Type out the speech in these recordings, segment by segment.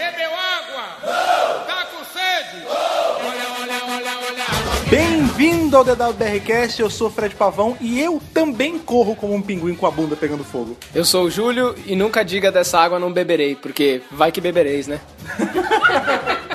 Bebeu água? Tá com sede? Olha, olha, olha, olha. Bem-vindo ao DWBRcast, eu sou o Fred Pavão e eu também corro como um pinguim com a bunda pegando fogo. Eu sou o Júlio e nunca diga dessa água não beberei, porque vai que bebereis, né?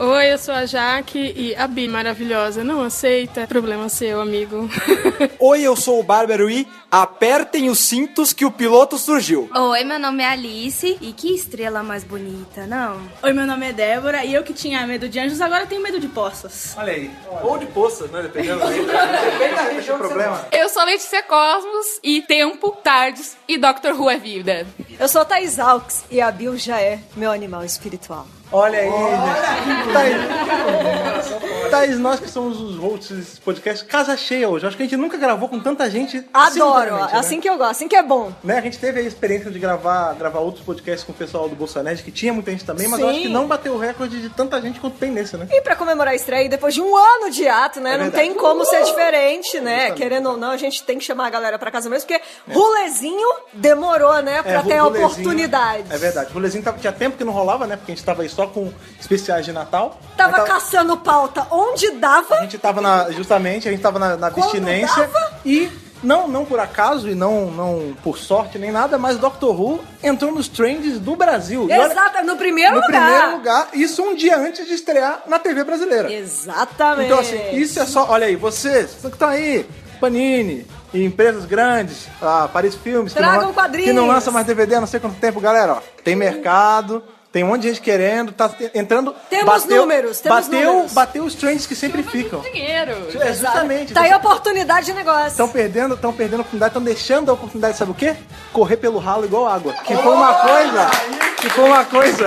Oi, eu sou a Jaque e a Bi maravilhosa não aceita. Problema seu, amigo. Oi, eu sou o Bárbaro e apertem os cintos que o piloto surgiu. Oi, meu nome é Alice e que estrela mais bonita, não? Oi, meu nome é Débora e eu que tinha medo de anjos agora tenho medo de poças. Olha aí, ou de poças, né? Dependendo Depende da região problema. Eu sou Letícia Cosmos e Tempo, Tardes e Doctor Who é vida. Eu sou Thais Alves e a Bill já é meu animal espiritual. Olha aí, gente. Thaís, Thaís, nós que somos os hosts desse podcast, casa cheia hoje. Acho que a gente nunca gravou com tanta gente. Adoro, simultaneamente, né? assim que eu gosto, assim que é bom. Né? A gente teve a experiência de gravar, gravar outros podcasts com o pessoal do Bolsonaro, que tinha muita gente também, mas eu Sim. acho que não bateu o recorde de tanta gente quanto tem nesse, né? E pra comemorar a estreia, depois de um ano de ato, né? É não tem como ser diferente, né? Justamente. Querendo ou não, a gente tem que chamar a galera pra casa mesmo, porque Rulezinho demorou, né? Pra É, ter a oportunidade. É verdade. O rolezinho tava- tinha tempo que não rolava, né? Porque a gente tava aí só com especiais de Natal. Tava Aí caçando pauta onde dava. A gente tava na, justamente, a gente tava na, na abstinência e não, não por acaso e não, não por sorte nem nada, mas Doctor Who entrou nos trends do Brasil. Exato, no primeiro no lugar. primeiro lugar, isso um dia antes de estrear na TV brasileira. Exatamente. Então assim, isso é só, olha aí, vocês que estão aí, Panini, e empresas grandes, a Paris Filmes, que não, que não lança mais DVD há não sei quanto tempo, galera, ó, tem mercado, tem um monte de gente querendo, tá entrando, Temos números, temos bateu, números. bateu os trends que sempre ficam. Dinheiro. É, justamente. Tá aí a oportunidade de negócio. Estão perdendo, estão perdendo a oportunidade, estão deixando a oportunidade, sabe o quê? Correr pelo ralo igual água. Que foi uma coisa, que foi uma coisa,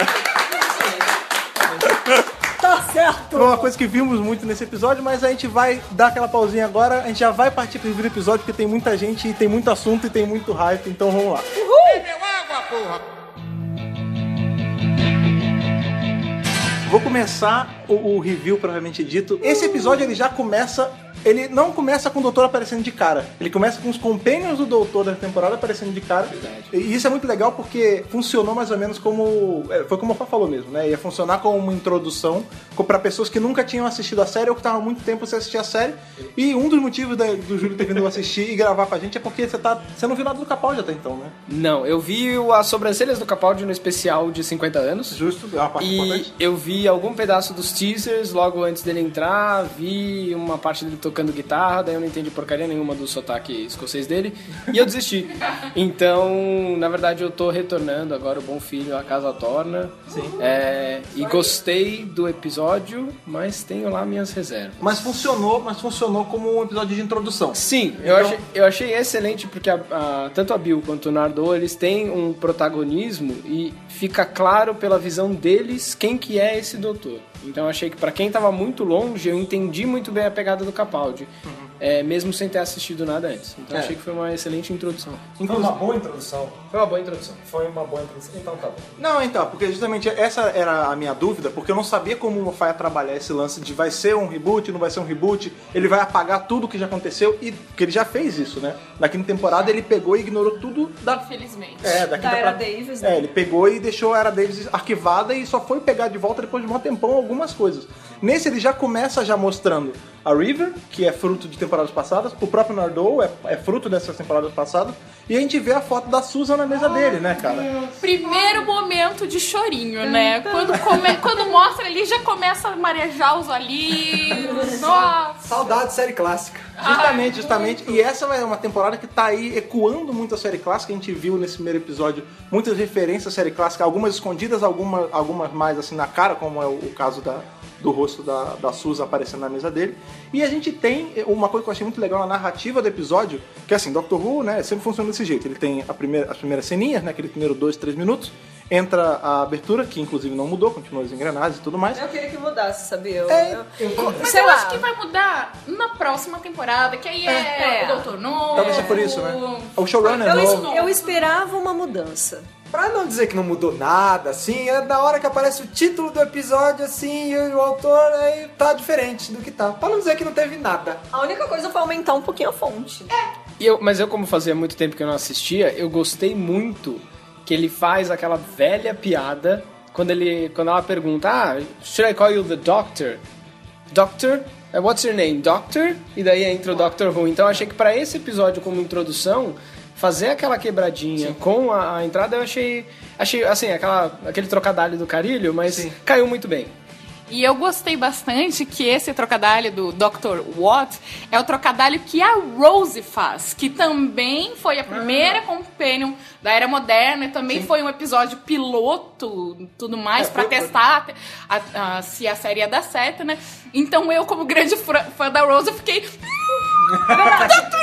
Tá certo. foi uma coisa que vimos muito nesse episódio, mas a gente vai dar aquela pausinha agora, a gente já vai partir pro do episódio, porque tem muita gente, e tem muito assunto e tem muito hype, então vamos lá. Bebeu água, porra? Vou começar o, o review propriamente dito. Esse episódio ele já começa. Ele não começa com o doutor aparecendo de cara. Ele começa com os companions do doutor da temporada aparecendo de cara. E isso é muito legal porque funcionou mais ou menos como. é, Foi como o Fá falou mesmo, né? Ia funcionar como uma introdução para pessoas que nunca tinham assistido a série ou que estavam muito tempo sem assistir a série. E um dos motivos da- do Júlio ter vindo assistir e gravar com a gente é porque você, tá, você não viu nada do Capaldi até então, né? Não, eu vi as sobrancelhas do Capaldi no especial de 50 anos. Justo, é uma parte E importante. eu vi algum pedaço dos teasers logo antes dele entrar, vi uma parte dele tocando guitarra, daí eu não entendi porcaria nenhuma do sotaque escocês dele, e eu desisti. Então, na verdade, eu tô retornando agora o Bom Filho à Casa Torna. Sim. e gostei do episódio, mas tenho lá minhas reservas. Mas funcionou, mas funcionou como um episódio de introdução. Sim, eu, Então- achei, eu achei excelente porque a- a- tanto a Bill quanto o Nardô, eles têm um protagonismo e fica claro pela visão deles quem que é esse doutor. Então achei que pra quem tava muito longe, eu entendi muito bem a pegada do Capaldi, é, mesmo sem ter assistido nada antes. Então É. achei que foi uma excelente introdução. Foi uma boa introdução. Foi uma boa introdução. Foi uma boa introdução. Então tá bom. Não, então, porque justamente essa era a minha dúvida, porque eu não sabia como o Moffat ia trabalhar esse lance de vai ser um reboot, não vai ser um reboot, ele vai apagar tudo que já aconteceu, e que ele já fez isso, né? Na quinta temporada ele pegou e ignorou tudo da... Infelizmente. É, da, quinta Era pra- Davis, né? É, ele pegou e deixou a Era Davis arquivada e só foi pegar de volta depois de um tempão algumas coisas. Nesse ele já começa já mostrando a River, que é fruto de temporadas passadas, o próprio Nardou é, é fruto dessas temporadas passadas, e a gente vê a foto da Susan na mesa dele, né, cara? Primeiro momento de chorinho, né? Quando, come- quando mostra ali, já começa a marejar os olhinhos. Nossa. Saudade de série clássica. Justamente, justamente. E essa é uma temporada que tá aí ecoando muito a série clássica. A gente viu nesse primeiro episódio muitas referências à série clássica, algumas escondidas, alguma, algumas mais assim na cara, como é o, o caso da, do rosto da, da Susan aparecendo na mesa dele. E a gente tem uma coisa que eu achei muito legal na narrativa do episódio, que é assim, Doctor Who, né, sempre funciona desse jeito. Ele tem a primeira, as primeiras ceninhas, né, aquele primeiro dois, três minutos, entra a abertura, que inclusive não mudou, continua as engrenagens e tudo mais. Eu queria que mudasse, sabia? Eu, É, eu- Mas sei eu lá. acho que vai mudar na próxima temporada, que aí é, É. o Doutor Novo. Talvez seja por isso, né? O showrunner Eu, novo. eu esperava uma mudança. Pra não dizer que não mudou nada, assim, é da hora que aparece o título do episódio, assim, e o autor aí tá diferente do que tá. Pra não dizer que não teve nada. A única coisa foi aumentar um pouquinho a fonte. E eu, mas eu, como fazia muito tempo que eu não assistia, eu gostei muito que ele faz aquela velha piada quando, ele, quando ela pergunta, ah, should I call you the doctor? Doctor? What's your name? Doctor? E daí entra o Doctor Who. Então eu achei que pra esse episódio como introdução, fazer aquela quebradinha com a, a entrada, eu achei, achei assim, aquela, aquele trocadilho do carilho, mas caiu muito bem. E eu gostei bastante que esse trocadilho do Dr. Watt é o trocadilho que a Rose faz, que também foi a primeira companion da Era Moderna e também foi um episódio piloto tudo mais pra testar a- a- se a série ia dar certo, né? Então eu, como grande fã fã da Rose, eu fiquei.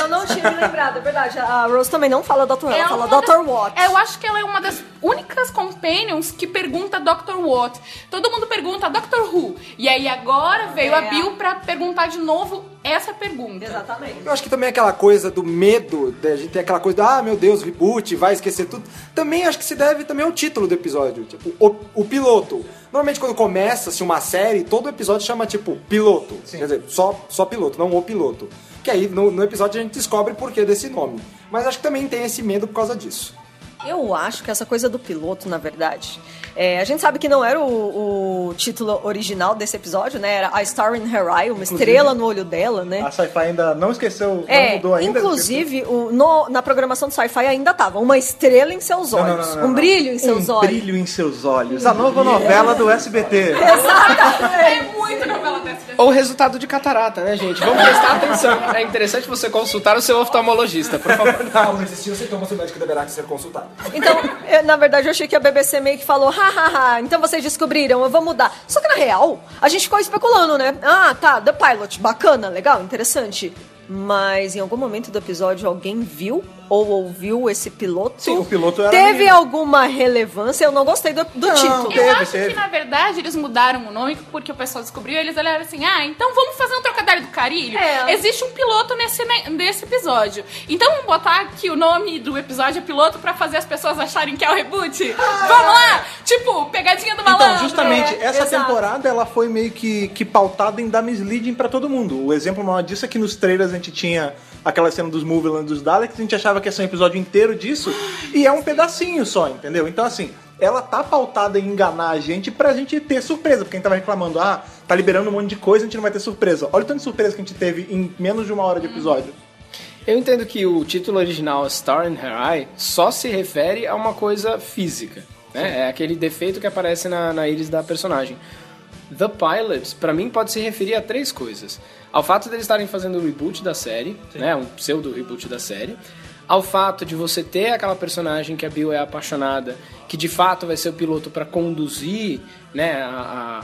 Eu não tinha me lembrado, é verdade. A Rose também não fala Dr. Who, ela fala Dr. das- Watt. É, eu acho que ela é uma das únicas companions que pergunta Dr. Watt. Todo mundo pergunta Dr. Who. E aí agora veio É. a Bill pra perguntar de novo essa pergunta. Exatamente. Eu acho que também aquela coisa do medo, da gente tem aquela coisa do, ah, meu Deus, reboot, vai esquecer tudo. Também acho que se deve também ao título do episódio, tipo, o, o piloto. Normalmente quando começa-se uma série, todo episódio chama, tipo, piloto. Quer dizer, só, só piloto, não o piloto. Que aí no, no episódio a gente descobre o porquê desse nome. Mas acho que também tem esse medo por causa disso. Eu acho que essa coisa do piloto, na verdade. é, a gente sabe que não era o, o título original desse episódio, né? Era A Star in Her Eye, uma estrela no olho dela, né? A Sci-Fi ainda não esqueceu, não É, mudou ainda. inclusive, o- no- na programação do Sci-Fi ainda tava uma estrela em seus Não, não, olhos, não, não, um não. brilho em seus um olhos. brilho em seus olhos. A nova novela do SBT. É muito novela dessa. Ou resultado de catarata, né, gente? Vamos prestar atenção. É interessante você consultar o seu oftalmologista, por favor. Não, existia o sintoma, seu médico deverá ser consultado. Então, eu, na verdade, eu achei que a BBC meio que falou, hahaha, então vocês descobriram, eu vou mudar. Só que na real, a gente ficou especulando, né? Ah, tá, The Pilot, bacana, legal, interessante. Mas em algum momento do episódio alguém viu ou ouviu esse piloto? Sim, o piloto era Teve menino. alguma relevância? Eu não gostei do, do Não, título. teve, Eu acho teve. que, na verdade, eles mudaram o nome porque o pessoal descobriu. Eles olharam assim: ah, então vamos fazer um trocadilho do carilho? É. Existe um piloto nesse, ne- nesse episódio. Então vamos botar aqui o nome do episódio é piloto pra fazer as pessoas acharem que é o reboot? Vamos lá! Tipo, pegadinha do malandro. Então, justamente, é, essa exato. temporada ela foi meio que, que pautada em dar misleading pra todo mundo. O exemplo maior disso é que nos trailers a gente tinha aquela cena dos Moveland dos Daleks, a gente achava que ia ser um episódio inteiro disso, e é um pedacinho só, entendeu? Então, assim, ela tá pautada em enganar a gente pra gente ter surpresa, porque a gente tava reclamando, ah, tá liberando um monte de coisa, a gente não vai ter surpresa. Olha o tanto de surpresa que a gente teve em menos de uma hora de episódio. Eu entendo que o título original Star in Her Eye só se refere a uma coisa física. Né? É aquele defeito que aparece na, na íris da personagem. The Pilot, pra mim, pode se referir a três coisas. Ao fato de eles estarem fazendo o reboot da série, né? um pseudo reboot da série. Ao fato de você ter aquela personagem que a Bill é apaixonada, que de fato vai ser o piloto pra conduzir né, a,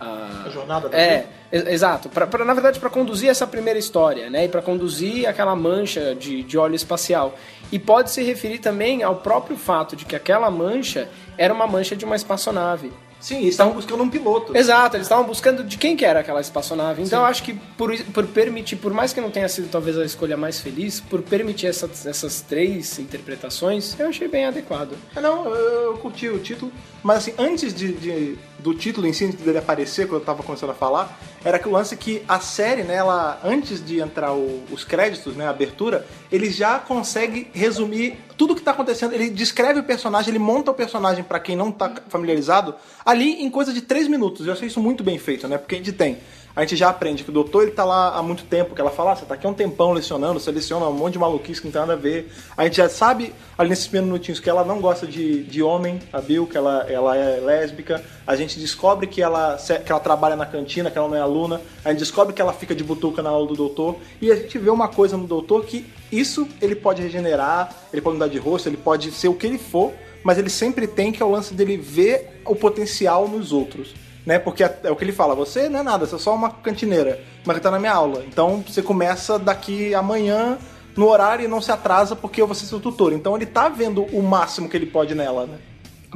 a, a- A jornada da É, ex- exato. Pra, pra- na verdade, para conduzir essa primeira história, né? E para conduzir aquela mancha de, de óleo espacial. E pode se referir também ao próprio fato de que aquela mancha era uma mancha de uma espaçonave. Sim, eles estavam buscando um piloto. Exato, eles estavam buscando de quem que era aquela espaçonave. Então eu acho que por, por permitir, por mais que não tenha sido talvez a escolha mais feliz, por permitir essas, essas três interpretações, eu achei bem adequado. Ah, não, eu, eu curti o título, mas assim, antes de, de- do título em si, dele aparecer, quando eu tava começando a falar, era que o lance que a série, né, ela, antes de entrar o- os créditos, né, a abertura, ele já consegue resumir tudo que tá acontecendo, ele descreve o personagem, ele monta o personagem pra quem não tá familiarizado, ali em coisa de três minutos, eu achei isso muito bem feito, né, porque a gente tem a gente já aprende que o doutor ele tá lá há muito tempo, que ela fala, ah, você tá aqui há um tempão lecionando, seleciona um monte de maluquice que não tem nada a ver. A gente já sabe, ali nesses minutinhos, que ela não gosta de, de homem, a Bill, que ela, ela é lésbica. A gente descobre que ela, que ela trabalha na cantina, que ela não é aluna. A gente descobre que ela fica de butuca na aula do doutor. E a gente vê uma coisa no doutor que isso ele pode regenerar, ele pode mudar de rosto, ele pode ser o que ele for, mas ele sempre tem que é o lance dele ver o potencial nos outros né? Porque é, é o que ele fala, você não é nada, você é só uma cantineira, mas tá na minha aula. Então você começa daqui amanhã no horário e não se atrasa porque eu vou ser seu tutor. Então ele tá vendo o máximo que ele pode nela, né?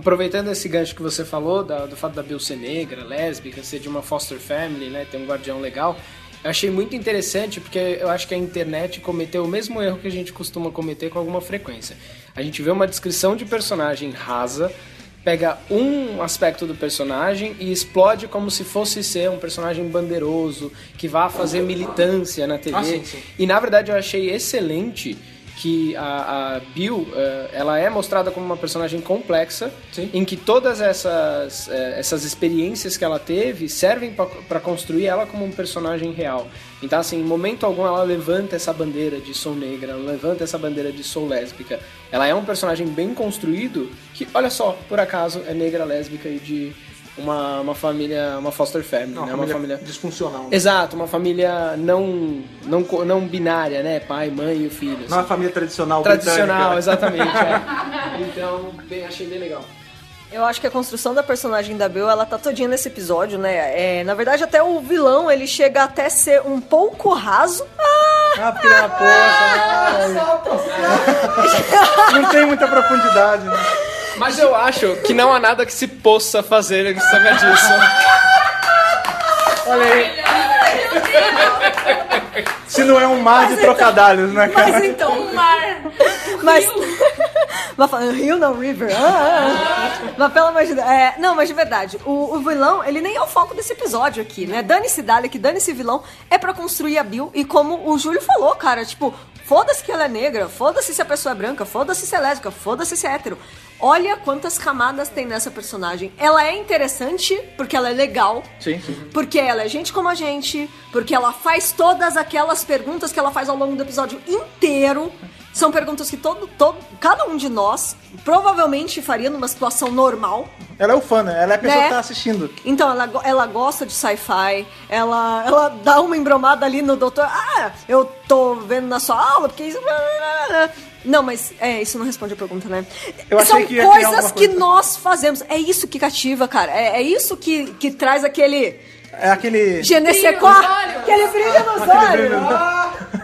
Aproveitando esse gancho que você falou, da- do fato da Bill ser negra, lésbica, ser de uma foster family, né, ter um guardião legal, eu achei muito interessante porque eu acho que a internet cometeu o mesmo erro que a gente costuma cometer com alguma frequência. A gente vê uma descrição de personagem rasa, pega um aspecto do personagem e explode como se fosse ser um personagem bandeiroso, que vá fazer militância na TV. Ah, sim, sim. E na verdade eu achei excelente que a, a Bill, eh, ela é mostrada como uma personagem complexa, em que todas essas, eh, essas experiências que ela teve servem para construir ela como um personagem real. Então, assim, em momento algum ela levanta essa bandeira de sou negra, ela levanta essa bandeira de sou lésbica. Ela é um personagem bem construído que, olha só, por acaso é negra, lésbica e de uma, uma família, uma foster family, Não, né? família Uma família disfuncional. né? Exato, uma família não, não, não binária, né? Pai, mãe e o filho. Não é assim. a família tradicional Tradicional, britânica. exatamente. é. Então, bem, achei bem legal. Eu acho que a construção da personagem da Bill, ela tá todinha nesse episódio, né? É, na verdade, até o vilão, ele chega até ser um pouco raso. Ah! Ah, porque é uma poça. Não tem muita profundidade, né? Mas eu acho que não há nada que se possa fazer em cima disso. Olha aí. Se não é um mar de trocadalhos, né, cara? Mas então. Um mar. Mas. Mas falando Rio não River. Ah, ah, ah. Mas pelo amor de Deus. É, não, mas de verdade, o, o vilão, ele nem é o foco desse episódio aqui, né? Dane-se Dalek, dane-se vilão, é pra construir a Bill. E como o Júlio falou, cara, tipo, foda-se que ela é negra, foda-se se a pessoa é branca, foda-se se é lésbica, foda-se se é hétero. Olha quantas camadas tem nessa personagem. Ela é interessante porque ela é legal. Sim, sim. Porque ela é gente como a gente, porque ela faz todas aquelas perguntas que ela faz ao longo do episódio inteiro. São perguntas que todo, todo, cada um de nós provavelmente faria numa situação normal. Ela é o fã, né? Ela é a pessoa Né? que tá assistindo. Então, ela, ela gosta de sci-fi, ela, ela dá uma embromada ali no doutor. Ah, eu tô vendo na sua aula, porque isso. Não, mas é, isso não responde a pergunta, né? Eu achei São que coisas que coisa. nós fazemos. É isso que cativa, cara. É, é isso que, que traz aquele. É aquele. Olhos. aquele brilho nos olhos. brilho nos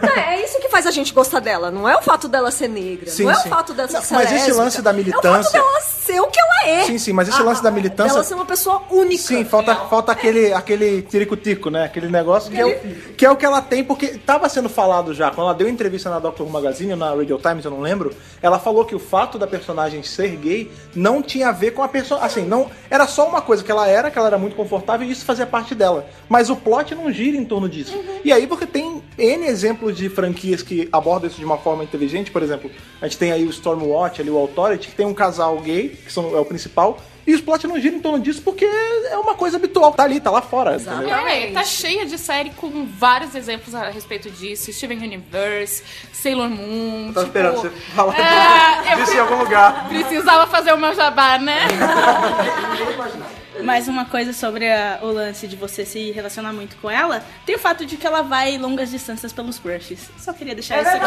Não, é isso que faz a gente gostar dela. Não é o fato dela ser negra. Sim, não é sim. o fato dela Não, ser mas esse lésbica. lance da É o fato militância- dela ser o que ela é. Sim, sim, mas esse lance da militância- Dela ser uma pessoa única. Sim, falta, falta aquele, aquele tirico-tico, né? Aquele negócio que é, o, que é o que ela tem, porque tava sendo falado já, quando ela deu entrevista na Doctor Who Magazine, na Radio Times, eu não lembro, ela falou que o fato da personagem ser gay não tinha a ver com a pessoa. Assim, não. Era só uma coisa que ela era, que ela era muito confortável e isso fazia parte dela. Mas o plot não gira em torno disso. E aí você tem N exemplos de franquias que abordam isso de uma forma inteligente, por exemplo, a gente tem aí o Stormwatch, ali o Authority, que tem um casal gay, que são, é o principal, e os plot não giram em torno disso porque é uma coisa habitual. Tá ali, tá lá fora. entendeu? É, tá cheia de série com vários exemplos a respeito disso. Steven Universe, Sailor Moon. Tava tipo, esperando você falar é, eu disso em algum lugar. Precisava fazer o meu jabá, né? Mais uma coisa sobre a- o lance de você se relacionar muito com ela, tem o fato de que ela vai longas distâncias pelos crushes. Só queria deixar isso aqui.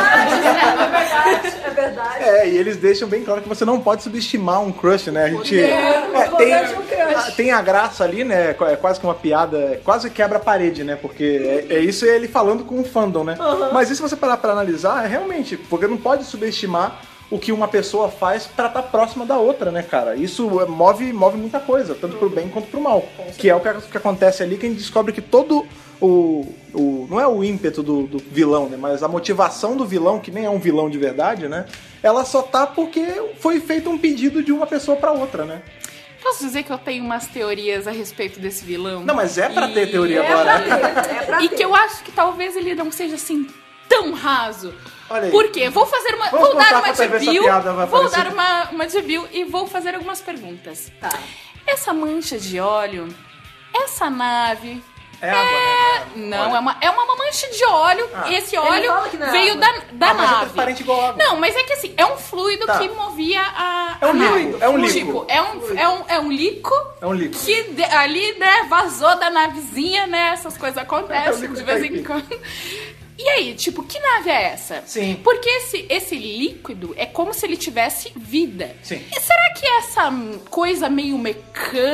É verdade. É, e eles deixam bem claro que você não pode subestimar um crush, né? A gente. é, o tem, um a- tem a graça ali, né? É quase que uma piada, é quase quebra a parede, né? Porque é, é isso ele falando com o fandom, né? Mas e se você parar pra analisar, é realmente, porque não pode subestimar o que uma pessoa faz pra estar próxima da outra, né, cara? Isso é, move, move muita coisa, tanto pro bem quanto pro mal. Que é o que, que acontece ali, que a gente descobre que todo o. o não é o ímpeto do, do vilão, né? Mas a motivação do vilão, que nem é um vilão de verdade, né? Ela só tá porque foi feito um pedido de uma pessoa pra outra, né? Posso dizer que eu tenho umas teorias a respeito desse vilão? Não, mas é pra E- ter teoria é agora. pra ter. É pra E ter. que eu acho que talvez ele não seja assim tão raso. Olha aí. Por quê? Vou fazer uma. Vamos vou dar uma piada vai Vou dar uma, uma review e vou fazer algumas perguntas. Tá. Essa mancha de óleo, essa nave. É água, né? Não, é uma, é uma mancha de óleo. Ah. Esse óleo é veio água. da, da Ah, mas é nave. transparente igual água. Não, mas é que assim, é um fluido Tá. que movia a. É um nave. líquido, é um líquido. Tipo, é um, é um, é um líquido É um líquido. que de- ali, né, vazou da navezinha, né? Essas coisas É um acontecem líquido de vez em quando. E aí, tipo, que nave é essa? Sim. Porque esse, esse líquido é como se ele tivesse vida. Sim. E será que essa coisa meio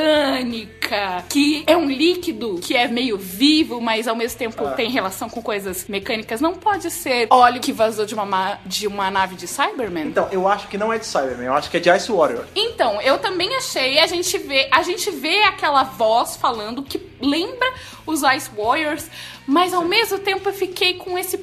mecânica, que é um líquido que é meio vivo, mas ao mesmo tempo Ah. tem relação com coisas mecânicas, não pode ser óleo que vazou de uma, ma- de uma nave de Cyberman? Então, eu acho que não é de Cyberman, eu acho que é de Ice Warrior. Então, eu também achei, a gente vê, a gente vê aquela voz falando que lembra os Ice Warriors, mas ao mesmo tempo eu fiquei com esse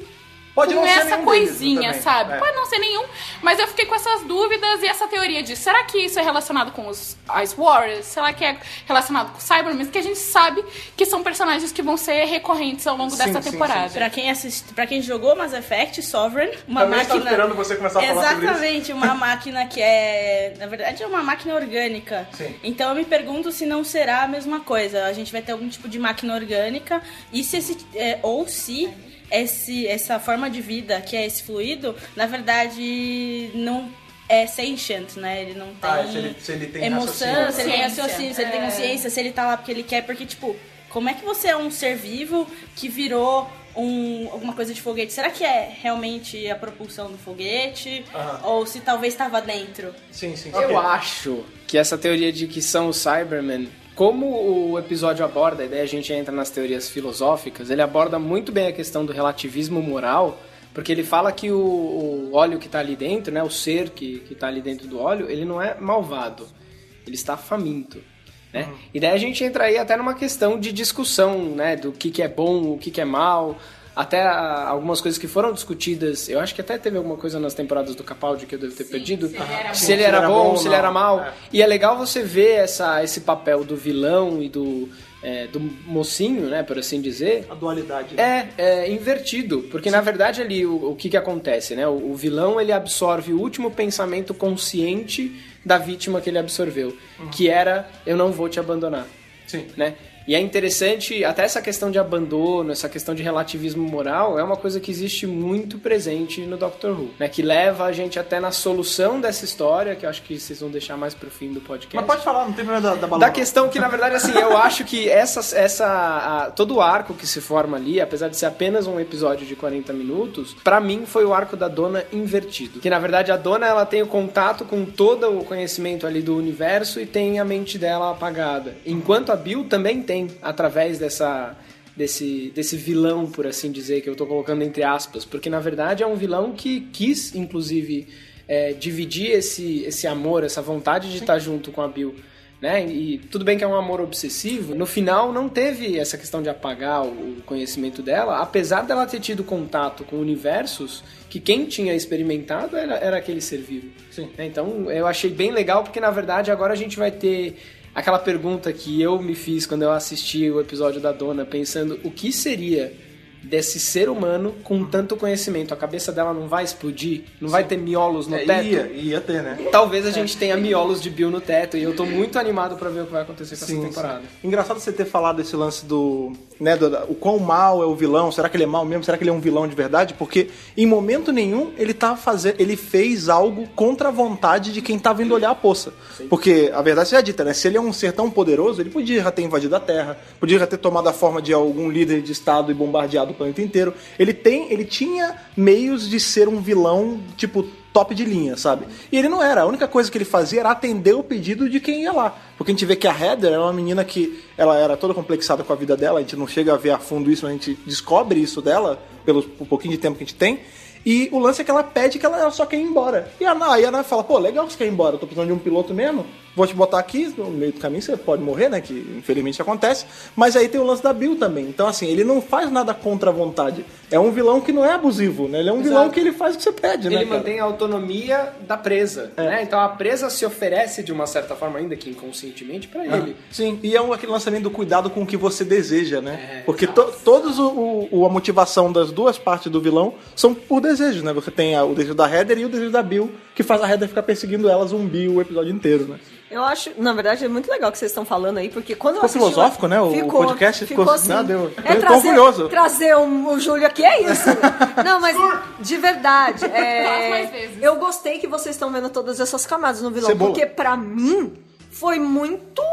Pode com não ser essa coisinha, sabe? É. Pode não ser nenhum, mas eu fiquei com essas dúvidas e essa teoria de será que isso é relacionado com os Ice Warriors? Será que é relacionado com Cybermen? Que a gente sabe que são personagens que vão ser recorrentes ao longo Sim, dessa sim, temporada. Pra quem assiste, para quem jogou Mass Effect, Sovereign, uma Também estava máquina. esperando você começar a falar sobre isso. Exatamente, uma máquina que é, na verdade, é uma máquina orgânica. Sim. Então eu me pergunto se não será a mesma coisa. A gente vai ter algum tipo de máquina orgânica e se esse é, ou se esse, essa forma de vida que é esse fluido, na verdade não é sentient, né? Ele não tem Ah, se ele- se ele tem emoção, se ele tem Consciência. raciocínio, se ele tem É. consciência, se ele tá lá porque ele quer, porque tipo, como é que você é um ser vivo que virou um, alguma coisa de foguete? Será que é realmente a propulsão do foguete? Aham. Ou se talvez estava dentro? Sim, sim. Eu acho que essa teoria de que são os Cybermen, como o episódio aborda, e daí a gente entra nas teorias filosóficas, ele aborda muito bem a questão do relativismo moral, porque ele fala que o, o óleo que está ali dentro, né, o ser que, que tá ali dentro do óleo, ele não é malvado, ele está faminto. Né? E daí a gente entra aí até numa questão de discussão, né, do que, que é bom, o que, que é mal, até ah, algumas coisas que foram discutidas, eu acho que até teve alguma coisa nas temporadas do Capaldi que eu devo ter perdido, se ele era bom, se ele era mal. É. E é legal você ver essa, esse papel do vilão e do, é, do mocinho, né, por assim dizer, A dualidade. né? é, é invertido, porque na verdade ali o, o que que acontece, né? O, o vilão ele absorve o último pensamento consciente da vítima que ele absorveu, que era eu não vou te abandonar, Sim. né? E é interessante, até essa questão de abandono, essa questão de relativismo moral, é uma coisa que existe muito presente no Doctor Who, né? Que leva a gente até na solução dessa história, que eu acho que vocês vão deixar mais pro fim do podcast. Mas pode falar, não tem problema da, da. Da questão que, na verdade, assim, eu acho que essa, essa, a- todo o arco que se forma ali, apesar de ser apenas um episódio de 40 minutos, pra mim foi o arco da dona invertido. Que, na verdade, a dona, ela tem o contato com todo o conhecimento ali do universo e tem a mente dela apagada. Enquanto a Bill também tem, através dessa... Desse, desse vilão, por assim dizer, que eu tô colocando entre aspas, porque na verdade é um vilão que quis, inclusive, é, dividir esse, esse amor, essa vontade de estar junto com a Bill né? E tudo bem que é um amor obsessivo, no final não teve essa questão de apagar o conhecimento dela, apesar dela ter tido contato com universos que quem tinha experimentado era, era aquele ser vivo. Sim. Então eu achei bem legal porque na verdade agora a gente vai ter aquela pergunta que eu me fiz quando eu assisti o episódio da Dona, pensando o que seria desse ser humano com tanto conhecimento. A cabeça dela não vai explodir, não vai ter miolos no É, teto. ia, ia ter, né? Talvez a gente tenha miolos de Bill no teto e eu tô muito animado pra ver o que vai acontecer com essa temporada. Engraçado você ter falado esse lance do. Né, do, o quão mal é o vilão, será que ele é mal mesmo? Será que ele é um vilão de verdade? Porque em momento nenhum ele tá fazendo. ele fez algo contra a vontade de quem tava indo olhar a poça. Porque a verdade seja dita, né? Se ele é um ser tão poderoso, ele podia já ter invadido a Terra, podia já ter tomado a forma de algum líder de Estado e bombardeado o planeta inteiro. Ele tem. ele tinha meios de ser um vilão, tipo, top de linha, sabe? E ele não era. A única coisa que ele fazia era atender o pedido de quem ia lá. Porque a gente vê que a Heather era uma menina que ela era toda complexada com a vida dela, a gente não chega a ver a fundo isso, mas a gente descobre isso dela pelo pouquinho de tempo que a gente tem. E o lance é que ela pede que ela, só quer ir embora. E a aí a Ana fala, pô, legal que você quer ir embora, eu tô precisando de um piloto mesmo, vou te botar aqui, no meio do caminho você pode morrer, né, que infelizmente acontece. Mas aí tem o lance da Bill também. Então, assim, ele não faz nada contra a vontade. É um vilão que não é abusivo, né? Ele é um vilão que ele faz o que você pede, né, Ele mantém a autonomia da presa, né? Então a presa se oferece de uma certa forma, ainda que inconscientemente, pra ele. Sim, e é um, aquele lançamento do cuidado com o que você deseja, né? Porque to, todos o, o- a motivação das duas partes do vilão são por desejo, né? Você tem a- o desejo da Heather e o desejo da Bill, que faz a Heather ficar perseguindo ela zumbi o episódio inteiro, né? Eu acho, na verdade, é muito legal o que vocês estão falando aí, porque quando eu Ficou assisti... filosófico, né? O ficou, podcast ficou- ficou assim. Ah, deu- É tô trazer, orgulhoso. trazer um- o Júlio aqui é isso. Não, mas de verdade, é, eu gostei que vocês estão vendo todas essas camadas no vilão, Cebola. porque pra mim foi muito...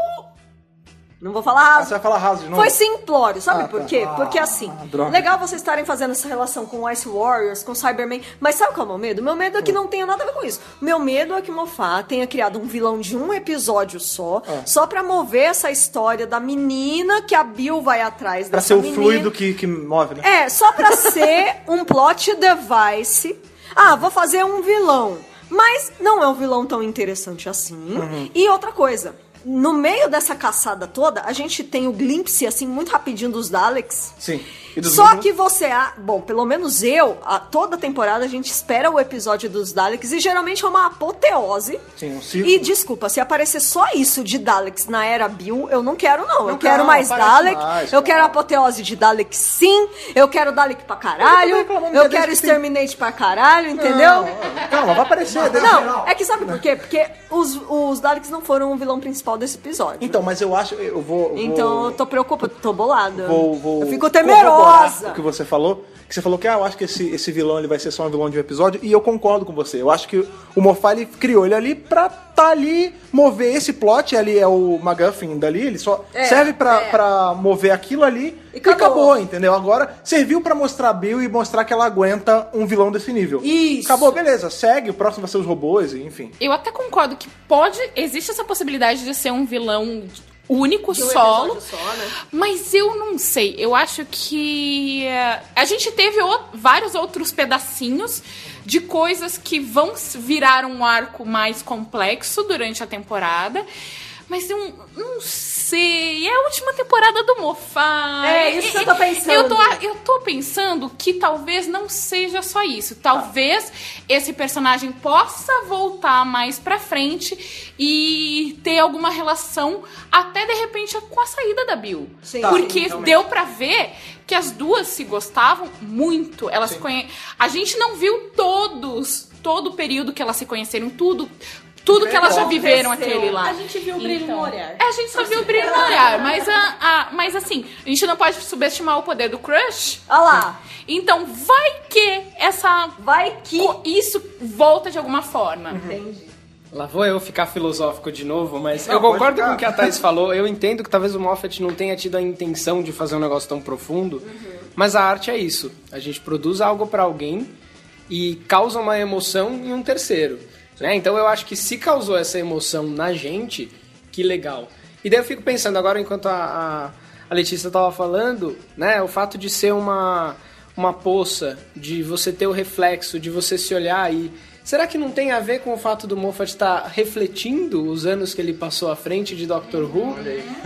Não vou falar Ah, raso. você vai falar raso de novo? Foi simplório, sabe Ah, por tá. quê? Ah, Porque assim, droga. legal vocês estarem fazendo essa relação com Ice Warriors, com Cyberman, mas sabe qual é o meu medo? Meu medo é Hum. que não tenha nada a ver com isso. Meu medo é que o Moffat tenha criado um vilão de um episódio só, Ah. só pra mover essa história da menina que a Bill vai atrás Pra ser o menina. fluido que, que move, né? É, só pra ser um plot device. Ah, vou fazer um vilão. Mas não é um vilão tão interessante assim. Uhum. E outra coisa. No meio dessa caçada toda, a gente tem o glimpse, assim, muito rapidinho dos Daleks. Sim. Só que você, ah, bom, pelo menos eu, a, toda temporada a gente espera o episódio dos Daleks e geralmente é uma apoteose. Sim, um circo. E desculpa, se aparecer só isso de Daleks na era Bill, eu não quero não. eu Não, quero não, mais Dalek, mais, eu cara. quero apoteose de Dalek sim, eu quero Dalek pra Eu caralho, eu que é quero que tem- Exterminate pra caralho, entendeu? Não, calma, vai aparecer. deve- Não, é que sabe por quê? Porque os, os Daleks não foram o vilão principal desse episódio. Então, mas eu acho, eu vou... Então vou... eu tô preocupada, tô bolada. Vou, vou eu fico temerosa. O que você falou. Você falou que ah, eu acho que esse, esse vilão ele vai ser só um vilão de um episódio. E eu concordo com você. Eu acho que o Moffat ele criou ele ali pra tá ali, mover esse plot. Ali é o MacGuffin dali. Ele só É, serve pra, é. pra mover aquilo ali. E E acabou. acabou. entendeu? Agora serviu pra mostrar a Bill e mostrar que ela aguenta um vilão desse nível. Isso. Acabou, beleza. Segue. O próximo vai ser os robôs, e enfim. Eu até concordo que pode. Existe essa possibilidade de ser um vilão único, um solo. só, né? Mas eu não sei. Eu acho que eh, a gente teve o- vários outros pedacinhos de coisas que vão virar um arco mais complexo durante a temporada. Mas eu não sei. É a última temporada do Moffat. É, isso que eu tô pensando. Eu tô, eu tô pensando que talvez não seja só isso. Talvez esse personagem possa voltar mais pra frente e ter alguma relação até de repente com a saída da Bill. Sim. Porque sim, deu pra ver que as duas se gostavam muito. Elas se conhe... A gente não viu todos, todo o período que elas se conheceram, tudo. Tudo que elas já viveram aquele lá. A gente viu o brilho Então, no olhar. É, a gente só viu o brilho no olhar. Mas, a, a- mas assim, a gente não pode subestimar o poder do crush. Olha lá, Então vai que essa. vai que... Isso volta de alguma forma. Entendi. Lá vou eu ficar filosófico de novo, mas Não, eu concordo com o que a Thais falou. Eu entendo que talvez o Moffat não tenha tido a intenção de fazer um negócio tão profundo, mas a arte é isso. A gente produz algo pra alguém e causa uma emoção em um terceiro. Né? Então eu acho que se causou essa emoção na gente, que legal. E daí eu fico pensando agora, enquanto a, a, a Letícia estava falando, né, o fato de ser uma, uma poça, de você ter o reflexo, de você se olhar e Será que não tem a ver com o fato do Moffat estar refletindo os anos que ele passou à frente de Doctor Who?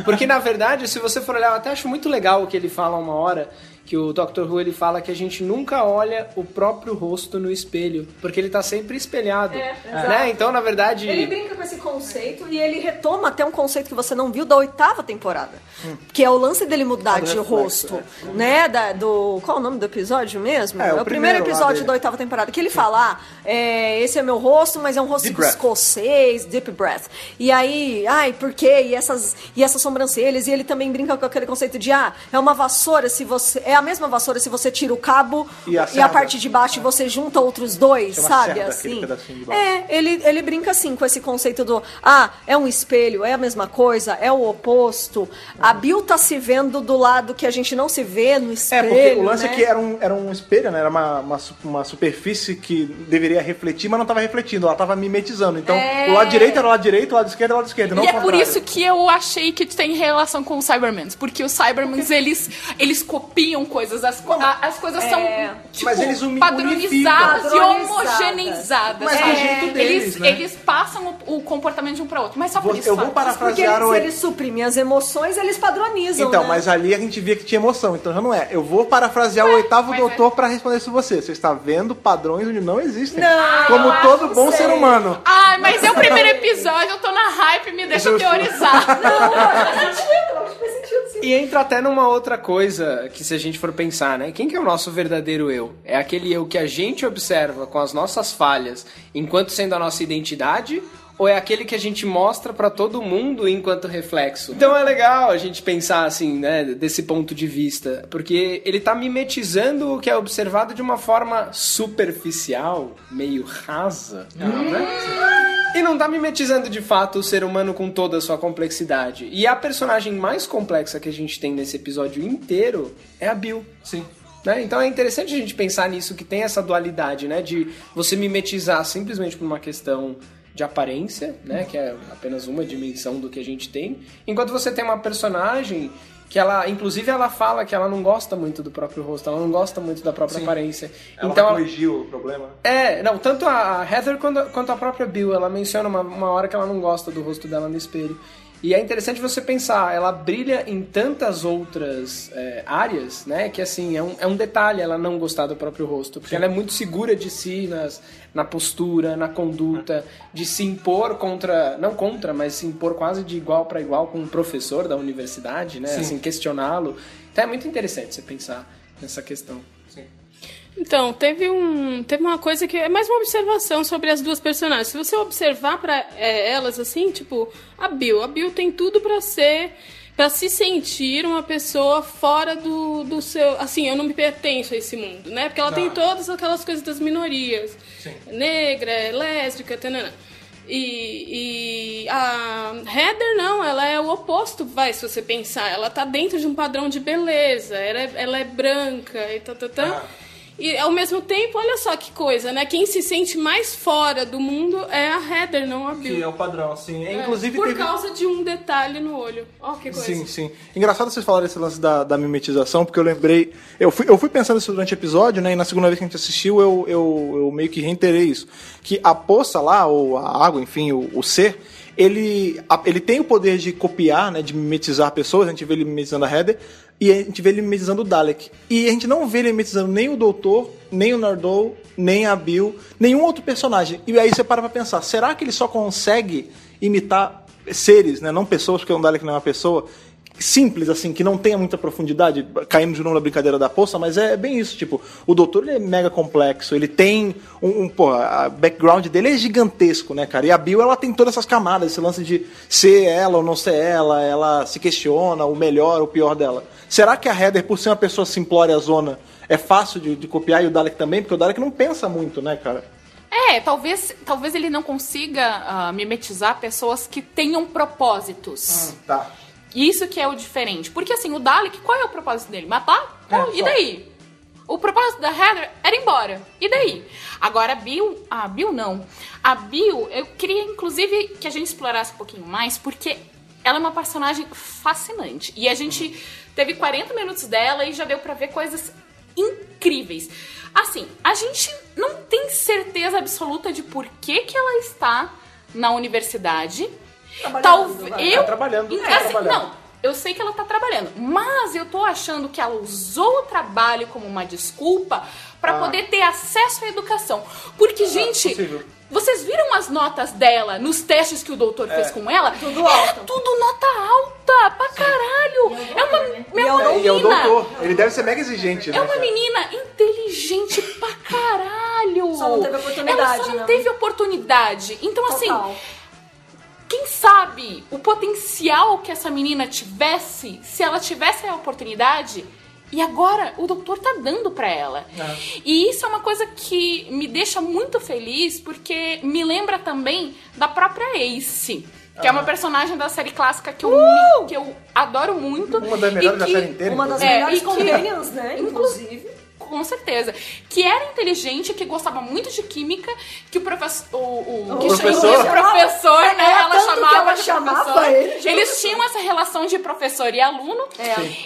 Porque na verdade, se você for olhar, eu até acho muito legal o que ele fala uma hora, que o Doctor Who ele fala que a gente nunca olha o próprio rosto no espelho, porque ele tá sempre espelhado, né? Então, na verdade, Ele brinca com esse conceito e ele retoma até um conceito que você não viu da oitava temporada. Que é o lance dele mudar de reflexo, rosto, né? Da, do, qual é o nome do episódio mesmo? É, o o primeiro primeiro episódio da oitava temporada. Que ele fala, ah, é, esse é meu rosto, mas é um rosto Deep escocês, deep breath. E aí, ai, por quê? E essas, e essas sobrancelhas. E ele também brinca com aquele conceito de, ah, é uma vassoura se você... É a mesma vassoura se você tira o cabo E a e a parte de baixo e você junta outros dois, Chama sabe? cerda, assim. pedacinho de baixo. É, ele, ele brinca assim com esse conceito do ah, é um espelho, é a mesma coisa, é o oposto. A Bill tá se vendo do lado que a gente não se vê no É, espelho. porque o lance né? é que era um, era um espelho, né? Era uma, uma, uma superfície que deveria refletir, mas não estava refletindo, ela estava mimetizando. Então, É. o lado direito era o lado direito, o lado esquerdo era o lado esquerdo. não E o é por isso que eu achei que tem relação com os Cybermans. Porque os Cybermans, eles, eles copiam coisas. As, co- a- as coisas são, tipo, Mas eles padronizadas e homogeneizadas. Mas do É, jeito deles, eles, né? eles passam o, o comportamento de um para outro. Mas só por Vou- isso. eu vou parafrasear o... se eles suprimem as emoções, eles padronizam. Então, né? mas ali a gente via que tinha emoção, então já não é. Eu vou parafrasear o oitavo doutor pra responder isso você. Você está vendo padrões onde não existem. Não, como eu todo bom que ser sei. humano. Ai, mas é o primeiro episódio, eu tô na hype, me deixa Justo. teorizar. sim. E entra até numa outra coisa que se a gente for pensar, né? Quem que é o nosso verdadeiro eu? É aquele eu que a gente observa com as nossas falhas enquanto sendo a nossa identidade? Ou é aquele que a gente mostra pra todo mundo enquanto reflexo? Então é legal a gente pensar assim, né, desse ponto de vista, porque ele tá mimetizando o que é observado de uma forma superficial, meio rasa, né? E não tá mimetizando de fato o ser humano com toda a sua complexidade. E a personagem mais complexa que a gente tem nesse episódio inteiro é a Bill. Sim. Né? Então é interessante a gente pensar nisso, que tem essa dualidade, né? De você mimetizar simplesmente por uma questão de aparência, né? Que é apenas uma dimensão do que a gente tem. Enquanto você tem uma personagem que ela, inclusive, ela fala que ela não gosta muito do próprio rosto, ela não gosta muito da própria aparência. Ela então, corrigiu o problema. é, não, tanto a Heather quanto, quanto a própria Bill, ela menciona uma, uma hora que ela não gosta do rosto dela no espelho. E é interessante você pensar, ela brilha em tantas outras é, áreas, né? Que assim, é um, é um detalhe ela não gostar do próprio rosto. Porque ela é muito segura de si nas, na postura, na conduta, de se impor contra. Não contra, mas se impor quase de igual para igual com um professor da universidade, né? Sim. Assim, questioná-lo. Então é muito interessante você pensar nessa questão. Então, teve um, teve uma coisa que é mais uma observação sobre as duas personagens. Se você observar para elas assim, tipo, a Bill, a Bill tem tudo pra ser pra se sentir uma pessoa fora do, do seu, assim, eu não me pertenço a esse mundo, né? Porque ela tem todas aquelas coisas das minorias. Negra, lésbica, tanana. E, e a Heather não, ela é o oposto, vai, se você pensar. Ela tá dentro de um padrão de beleza, ela é, ela é branca e tá, tá, tá. E ao mesmo tempo, olha só que coisa, né? Quem se sente mais fora do mundo é a Heather, não a Bill. Que é o padrão, assim. É, Inclusive por teve... causa de um detalhe no olho. Ó, que coisa. Sim, sim. Engraçado vocês falarem esse lance da, da mimetização, porque eu lembrei. Eu fui, eu fui pensando isso durante o episódio, né? E na segunda vez que a gente assistiu, eu, eu, eu meio que reiterei isso. Que a poça lá, ou a água, enfim, o, o ser, ele, ele tem o poder de copiar, né? De mimetizar pessoas. A gente vê ele mimetizando a Heather. E a gente vê ele mimetizando o Dalek. E a gente não vê ele mimetizando nem o Doutor, nem o Nardole, nem a Bill, nenhum outro personagem. E aí você para pra pensar, será que ele só consegue imitar seres, né? Não pessoas, porque um Dalek não é uma pessoa. Simples, assim, que não tenha muita profundidade, caindo de novo na brincadeira da poça, mas é bem isso, tipo, o doutor ele é mega complexo, ele tem um, um pô, a background dele é gigantesco, né, cara? E a Bill, ela tem todas essas camadas, esse lance de ser ela ou não ser ela, ela se questiona o melhor ou o pior dela. Será que a Heather, por ser uma pessoa simplória zona, é fácil de, de copiar e o Dalek também? Porque o Dalek não pensa muito, né, cara? É, talvez, talvez ele não consiga ah, mimetizar pessoas que tenham propósitos. Tá. Isso que é o diferente. Porque assim, o Dalek, qual é o propósito dele? Matar? É, Pô, e daí? O propósito da Heather era ir embora. E daí? Agora a Bill. A Bill não. A Bill, eu queria inclusive que a gente explorasse um pouquinho mais, porque ela é uma personagem fascinante. E a gente teve 40 minutos dela e já deu pra ver coisas incríveis. Assim, a gente não tem certeza absoluta de por que, que ela está na universidade. Talvez eu Tá trabalhando, Então, tá assim, trabalhando. não, eu sei que ela tá trabalhando, mas eu tô achando que ela usou o trabalho como uma desculpa pra Ah. poder ter acesso à educação. Porque, gente, possível. Vocês viram as notas dela nos testes que o doutor É. fez com ela? Tudo é alto. tudo nota alta, pra caralho. É uma, é E é o uma doutor. E é o menina. doutor, ele deve ser mega exigente, né? É uma cara? menina inteligente pra caralho. Só não teve oportunidade, Ela só não né? teve oportunidade. Então, assim, Total. quem sabe o potencial que essa menina tivesse, se ela tivesse a oportunidade, e agora o doutor tá dando pra ela. E isso é uma coisa que me deixa muito feliz, porque me lembra também da própria Ace. Que é uma personagem da série clássica que eu, me- que eu adoro muito. Uma das melhores e da que- série inteira. Uma das É, melhores e que- companions, né? Inclusive. Com certeza. Que era inteligente, que gostava muito de química, que o professor. O, o, que professor? o professor, né? Era Ela chamava ela de chamava professor. ele de Eles tinham essa relação de professor e aluno.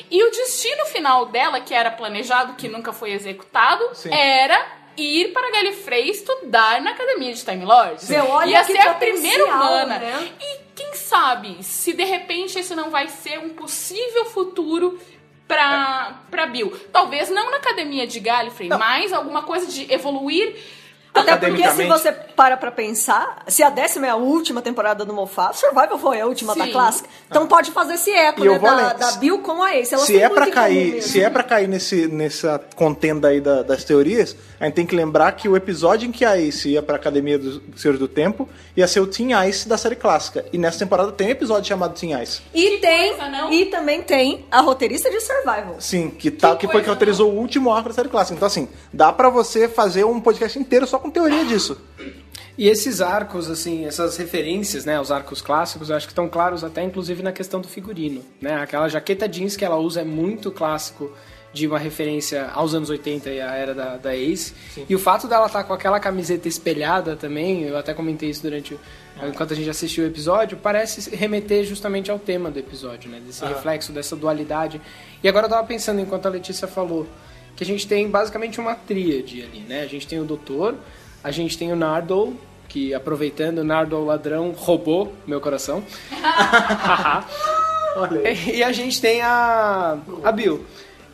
E o destino final dela, que era planejado, que nunca foi executado, Sim. era ir para Galifrey estudar na academia de Time Lords. Vê, olha Ia que ser a primeira potencial, humana. né? E quem sabe se de repente esse não vai ser um possível futuro pra, pra Bill. Talvez não na academia de Gallifrey, mas alguma coisa de evoluir. Até porque se você para pra pensar, se a décima é a última temporada do Moffat, Survival foi a última da Sim. clássica. Então pode fazer esse eco, E né? Da, da Bill com a Ace. Elas se é comum cair, se é para cair nesse, nessa contenda aí da- das teorias, a gente tem que lembrar que o episódio em que a Ace ia pra Academia dos Senhores do Tempo ia ser o Teen Ice da série clássica. E nessa temporada tem um episódio chamado Teen Ice. E tem, coisa, e também tem a roteirista de Survival. Sim, que, tá, que, foi que autorizou o último arco da série clássica. Então, assim, dá pra você fazer um podcast inteiro só com teoria disso. E esses arcos, assim, essas referências, né, aos arcos clássicos, eu acho que estão claros até inclusive na questão do figurino, né? Aquela jaqueta jeans que ela usa é muito clássico de uma referência aos anos 80 e à era da, da Ace. E o fato dela estar com aquela camiseta espelhada também, eu até comentei isso durante o, enquanto a gente assistiu o episódio, parece remeter justamente ao tema do episódio, né? Desse reflexo, dessa dualidade. E agora eu tava pensando, enquanto a Letícia falou, que a gente tem basicamente uma tríade ali, né? A gente tem o doutor, a gente tem o Nardole que aproveitando, Nardo o ladrão roubou meu coração. E a gente tem a, a Bill.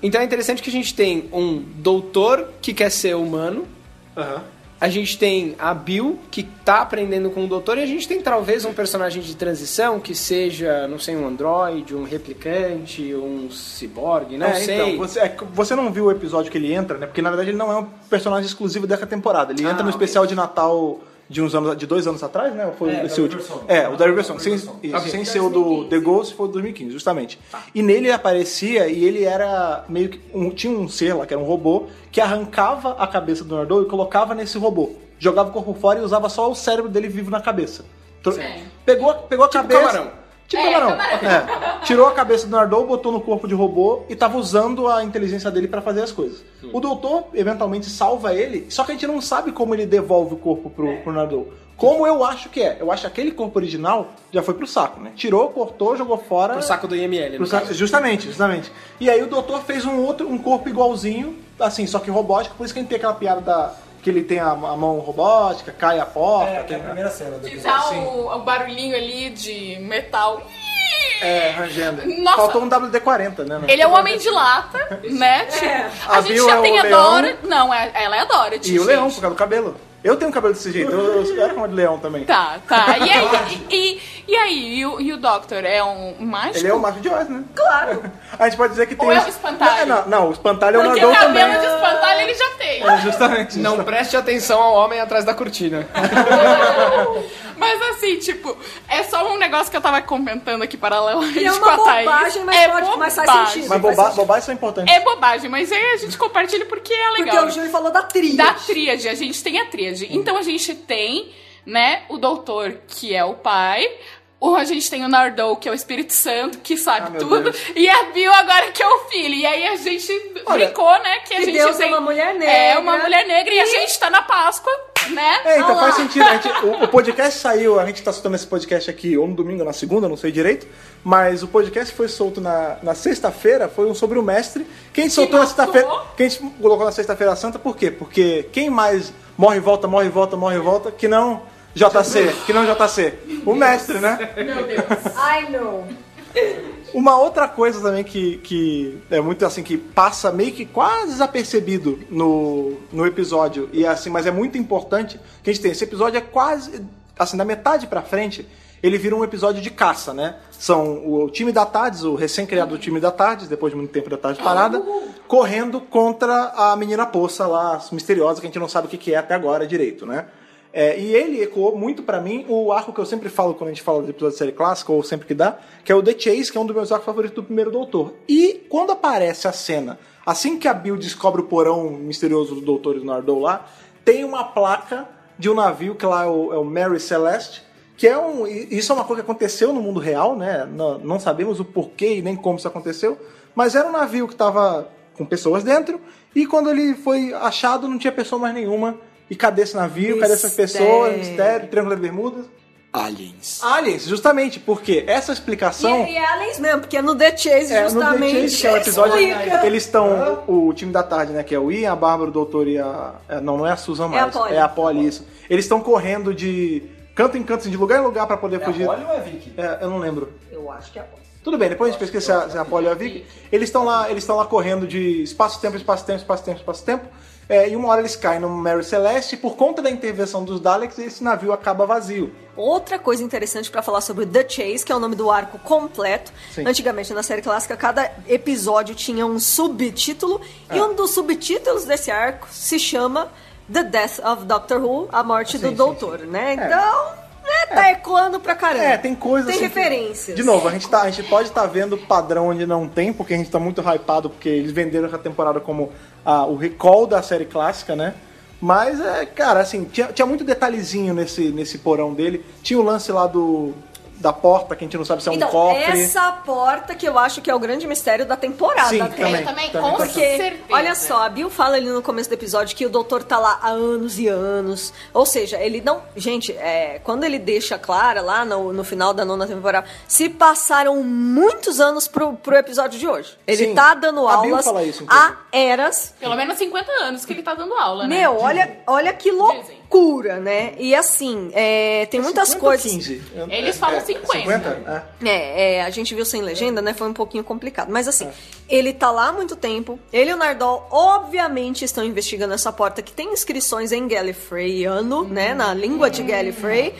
Então é interessante que a gente tem um doutor que quer ser humano, Aham. A gente tem a Bill que tá aprendendo com o doutor e a gente tem talvez um personagem de transição que seja, não sei, um androide, um replicante, um ciborgue, não É, sei. Então, você, é você não viu o episódio que ele entra, né? Porque na verdade ele não é um personagem exclusivo dessa temporada. Ele Ah, entra no ok. especial de Natal de uns anos, de dois anos atrás, né? Foi É, esse último. Song. É, o da River Song, sem, isso, Ok. sem ser o do The Ghost, foi o 2015, justamente. E nele ele aparecia e ele era meio que um, tinha um ser lá que era um robô que arrancava a cabeça do Nardô e colocava nesse robô. Jogava o corpo fora e usava só o cérebro dele vivo na cabeça. Pegou, pegou a cabeça. camarão. Tipo É, camarão. camarão. É. Tirou a cabeça do Nardou, botou no corpo de robô e tava usando a inteligência dele pra fazer as coisas. O doutor eventualmente salva ele, só que a gente não sabe como ele devolve o corpo pro, pro Nardou. Como eu acho que é. Eu acho que aquele corpo original já foi pro saco, né? Tirou, cortou, jogou fora. Pro saco do IML. Pro saco- justamente, justamente. E aí o doutor fez um outro, um corpo igualzinho, assim, só que robótico, por isso que a gente tem aquela piada da. Que ele tem a, a mão robótica, cai a porta. É, é tem- a primeira cena do episódio. dá o, o barulhinho ali de metal. É, rangendo. Nossa. Faltou um WD-40, né? Ele é um homem de lata, né? A, A gente já é tem a leão. Dora. Não, é- ela é a Dorothy. E o leão, gente. por causa do cabelo. Eu tenho cabelo desse jeito, eu, eu era como de leão também. Tá, tá. E aí, e, e- e aí, e o, e o Doctor é um mágico? Ele é o macho de Oz, né? Claro. A gente pode dizer que tem... Ou é o espantalho? Não, não, não, o espantalho é o Porque Nardou cabelo também. de espantalho ele já tem. É, justamente. Não preste atenção ao homem atrás da cortina. Mas assim, tipo, é só um negócio que eu tava comentando aqui paralelamente E é com a Thaís. bobagem, mas é pode- mas faz bobagem. sentido. Mas boba, bobagens são importantes. É bobagem, mas aí a gente compartilha porque é Porque legal. o Júlio falou da trilha. Da tríade, a gente tem a tríade. Então a gente tem, né, o doutor, que é o pai. O, a gente tem o Nardou, que é o Espírito Santo, que sabe Ah, tudo. Deus. E a Bill agora, que é o filho. E aí a gente Olha, brincou, né, que a gente Deus é tem... uma mulher É, negra. uma mulher negra. E, a gente tá na Páscoa, né? É, então Olha lá. faz sentido. A gente- o, o podcast saiu, a gente tá soltando esse podcast aqui ou no domingo ou na segunda, não sei direito. Mas o podcast foi solto na, na sexta-feira, foi um sobre o mestre. Que a gente soltou na sexta-feira. Que a gente colocou na sexta-feira santa, por quê? Porque quem mais morre e volta, morre e volta, morre e volta, que não JC, que não JC. O mestre, né? I know. Uma outra coisa também que, que é muito assim, que passa meio que quase desapercebido no, no episódio, e assim, mas é muito importante que a gente tem. Esse episódio é quase, assim, da metade pra frente, ele vira um episódio de caça, né? São o time da Tardes, o recém-criado time da Tardes, depois de muito tempo da Tardes parada, correndo contra a menina poça lá, misteriosa, que a gente não sabe o que é até agora direito, né? É, e ele ecoou muito pra mim o arco que eu sempre falo quando a gente fala de episódio de série clássica, ou sempre que dá, que é o The Chase, que é um dos meus arcos favoritos do primeiro Doutor. E quando aparece a cena, assim que a Bill descobre o porão misterioso do Doutor do Nardou lá, tem uma placa de um navio que lá é o, é o Mary Celeste, que é um. Isso é uma coisa que aconteceu no mundo real, né? Não, não sabemos o porquê e nem como isso aconteceu, mas era um navio que estava com pessoas dentro, e quando ele foi achado, não tinha pessoa mais nenhuma. E cadê esse navio? Cadê essas Mistério. pessoas? Mistério, Triângulo das Bermudas. Aliens. Aliens, justamente, porque essa explicação. E, e é aliens mesmo, porque no The Chase, É, no justamente, The Chase, que é o episódio, explica. eles estão, o time da tarde, né, que é o Ian, a Bárbara, o Doutor e a... é, não, não é a Susan É a mais, Polly. é a Polly, isso. Eles estão correndo de canto em canto, assim, de lugar em lugar pra poder É a fugir. Polly ou é a Vicky? É, eu não lembro. Eu acho que é bom. Tudo bem, depois a gente pesquisa se a, se a Polly ou a Vicky. Eles estão lá, eles estão lá correndo de espaço-tempo, espaço-tempo, espaço-tempo, espaço-tempo. É, e uma hora eles caem no Mary Celeste e por conta da intervenção dos Daleks, esse navio acaba vazio. Outra coisa interessante pra falar sobre The Chase, que é o nome do arco completo. Sim. Antigamente, na série clássica, cada episódio tinha um subtítulo. É. E um dos subtítulos desse arco se chama The Death of Doctor Who, a morte Sim, do sim, doutor, né? Então, né, tá ecoando pra caramba. É, tem coisas Tem assim que- referências. De novo, a gente, tá, a gente pode estar vendo padrão onde não tem, porque a gente tá muito hypado, porque eles venderam essa temporada como ah, o recall da série clássica, né? Mas, é, cara, assim, tinha, tinha muito detalhezinho nesse, nesse porão dele. Tinha o lance lá do da porta, que a gente não sabe se é um então, cofre. essa porta que eu acho que é o grande mistério da temporada. Sim, até. também. Eu também, também com Porque, certeza. olha só, a Bill fala ali no começo do episódio que o doutor tá lá há anos e anos. Ou seja, ele não. Gente, é, quando ele deixa clara lá no, no final da nona temporada, se passaram muitos anos pro, pro episódio de hoje. Ele Sim, tá dando aulas isso, há eras. Pelo menos 50 anos que ele tá dando aula, né? Meu, olha, olha que loucura loucura, né? E assim, é, tem muitas 50 ou coisas. 15? Eu- Eles falam 50. 50? É. É, é, a gente viu sem legenda, né? Foi um pouquinho complicado. Mas assim, ele tá lá há muito tempo. Ele e o Nardol, obviamente, estão investigando essa porta que tem inscrições em Gallifreyano, né? Na língua de Gallifrey.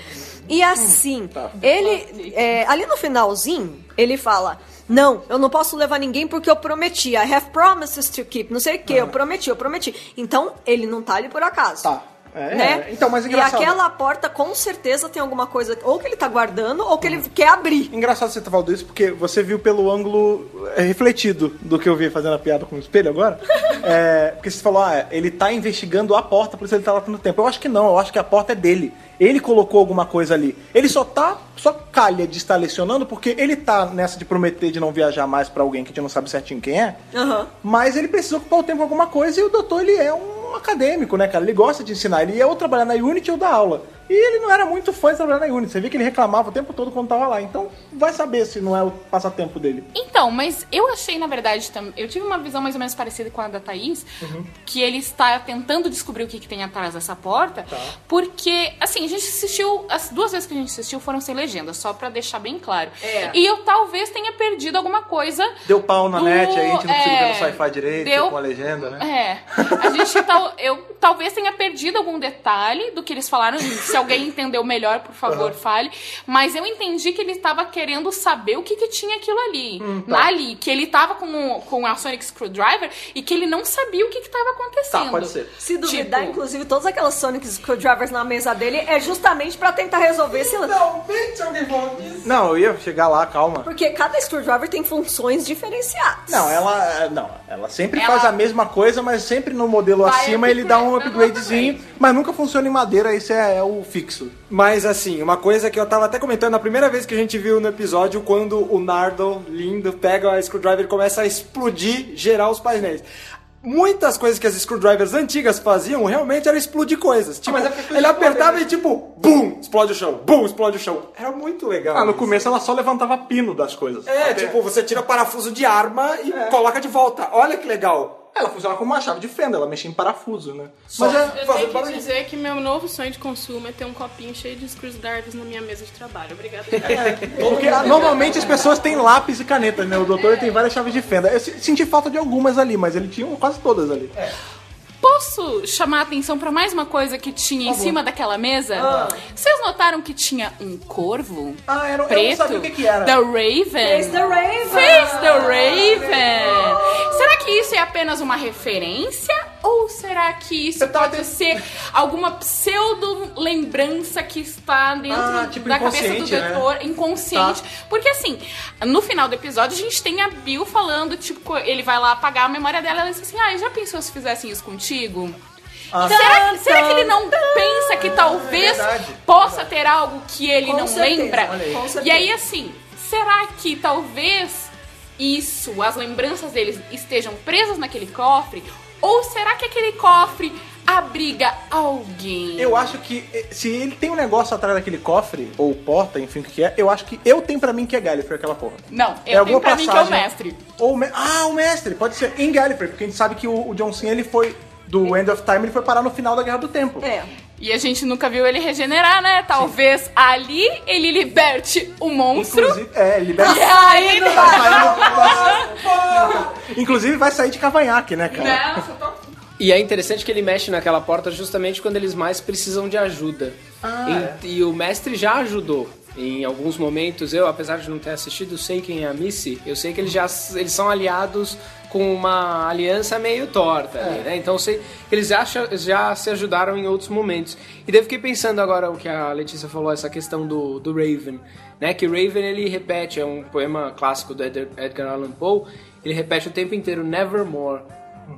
E assim, ele. é, ali no finalzinho, ele fala. Não, eu não posso levar ninguém porque eu prometi. I have promises to keep. Não sei o que, eu prometi, eu prometi. Então, ele não tá ali por acaso. Tá. É, né? é. Então, mas E engraçado. aquela porta com certeza tem alguma coisa ou que ele tá guardando ou que ele quer abrir. Engraçado você ter falado isso, porque você viu pelo ângulo é, refletido do que eu vi fazendo a piada com o espelho agora. É, porque você falou, ah, ele tá investigando a porta, por isso ele tá lá tanto tempo. Eu acho que não, eu acho que a porta é dele. Ele colocou alguma coisa ali. Ele só tá, só calha de estar lecionando, porque ele tá nessa de prometer de não viajar mais pra alguém que a gente não sabe certinho quem é. Aham. Mas ele precisa ocupar o tempo com alguma coisa e o doutor, ele é um acadêmico, né, cara? Ele gosta de ensinar. Ele ia ou trabalhar na Unity ou dar aula. E ele não era muito fã de trabalhar na Unity. Você vê que ele reclamava o tempo todo quando tava lá. Então, vai saber se não é o passatempo dele. Então, mas eu achei, na verdade, também. Eu tive uma visão mais ou menos parecida com a da Thaís, Uhum. que ele está tentando descobrir o que, que tem atrás dessa porta. Tá. Porque, assim, a gente assistiu. As duas vezes que a gente assistiu foram sem legenda, só pra deixar bem claro. É. E eu talvez tenha perdido alguma coisa. Deu pau na do- net, aí a gente não conseguiu é, ver no sci-fi direito, deu- com a legenda, né? É. A gente tal, eu talvez tenha perdido algum detalhe do que eles falaram. Se alguém entendeu melhor, por favor, fale. Mas eu entendi que ele estava querendo saber o que, que tinha aquilo ali. Hum, tá. Ali. Que ele estava com, com a Sonic Screwdriver e que ele não sabia o que estava acontecendo. Tá, pode ser. Se duvidar, Tipo- inclusive, todas aquelas Sonic Screwdrivers na mesa dele é justamente pra tentar resolver esse lance. Finalmente alguém falou disso. Não, eu ia chegar lá, calma. Porque cada screwdriver tem funções diferenciadas. Não, ela. é, Não, ela sempre Ela- faz a mesma coisa, mas sempre no modelo Vai acima ele dá um upgrade- upgradezinho, upgrade. mas nunca funciona em madeira, esse é, é o fixo. Mas assim, uma coisa que eu tava até comentando na primeira vez que a gente viu no episódio, quando o Nardo, lindo, pega a screwdriver e começa a explodir geral os painéis. Muitas coisas que as screwdrivers antigas faziam realmente era explodir coisas. Tipo, mas é porque ele apertava e tipo, bum, explode o chão, bum, explode o chão. Era muito legal. Ah, no isso. começo ela só levantava pino das coisas. É, tipo, você tira parafuso de arma e coloca de volta. Olha que legal. Ela funciona como uma chave de fenda, ela mexe em parafuso, né? Só Mas é. Eu fazer tenho que dizer que meu novo sonho de consumo é ter um copinho cheio de screwdrivers na minha mesa de trabalho. Obrigada. Porque ah, normalmente as pessoas têm lápis e caneta, né? O doutor tem várias chaves de fenda. Eu se- senti falta de algumas ali, mas ele tinha quase todas ali. Posso chamar a atenção pra mais uma coisa que tinha em cima daquela mesa? Vocês notaram que tinha um corvo? Ah, era, eu não preto? sabia o que, que era. The Raven. Face the Raven! Face the Raven! Será que isso é apenas uma referência? Ou será que isso pode ser alguma pseudo-lembrança que está dentro Ah, tipo da cabeça do inconsciente, né? doutor, inconsciente? Tá. Porque assim, no final do episódio a gente tem a Bill falando, tipo, ele vai lá apagar a memória dela e ela diz assim, ah, já pensou se fizessem isso contigo? Ah. será, que, será que ele não pensa que talvez É verdade. possa ter algo que ele Com não certeza, lembra? aí. E aí, assim, será que talvez isso, as lembranças deles estejam presas naquele cofre? Ou será que aquele cofre abriga alguém? Eu acho que eh, se ele tem um negócio atrás daquele cofre, ou porta, enfim, o que é, eu acho que eu tenho pra mim que é Gallifrey aquela porra. Não, É eu alguma tenho pra mim que é o passagem- mestre. Ou me- Ah, o mestre, pode ser em Gallifrey, porque a gente sabe que o, o John Cena ele foi do End of Time, ele foi parar no final da Guerra do Tempo. É. E a gente nunca viu ele regenerar, né? Talvez ali ele liberte o monstro. Inclusive, é, ele libera. E aí, Tá saindo- Inclusive vai sair de cavanhaque, né, cara? Nossa, tô E é interessante que ele mexe naquela porta justamente quando eles mais precisam de ajuda. E- E o mestre já ajudou. Em alguns momentos, eu, apesar de não ter assistido, sei quem é a Missy. Eu sei que eles já eles são aliados com uma aliança meio torta ali, né? Então eu sei que eles já, já se ajudaram em outros momentos. E daí fiquei pensando agora o que a Letícia falou, essa questão do, do Raven, né? Que Raven ele repete, é um poema clássico do Edgar Allan Poe, ele repete o tempo inteiro Nevermore.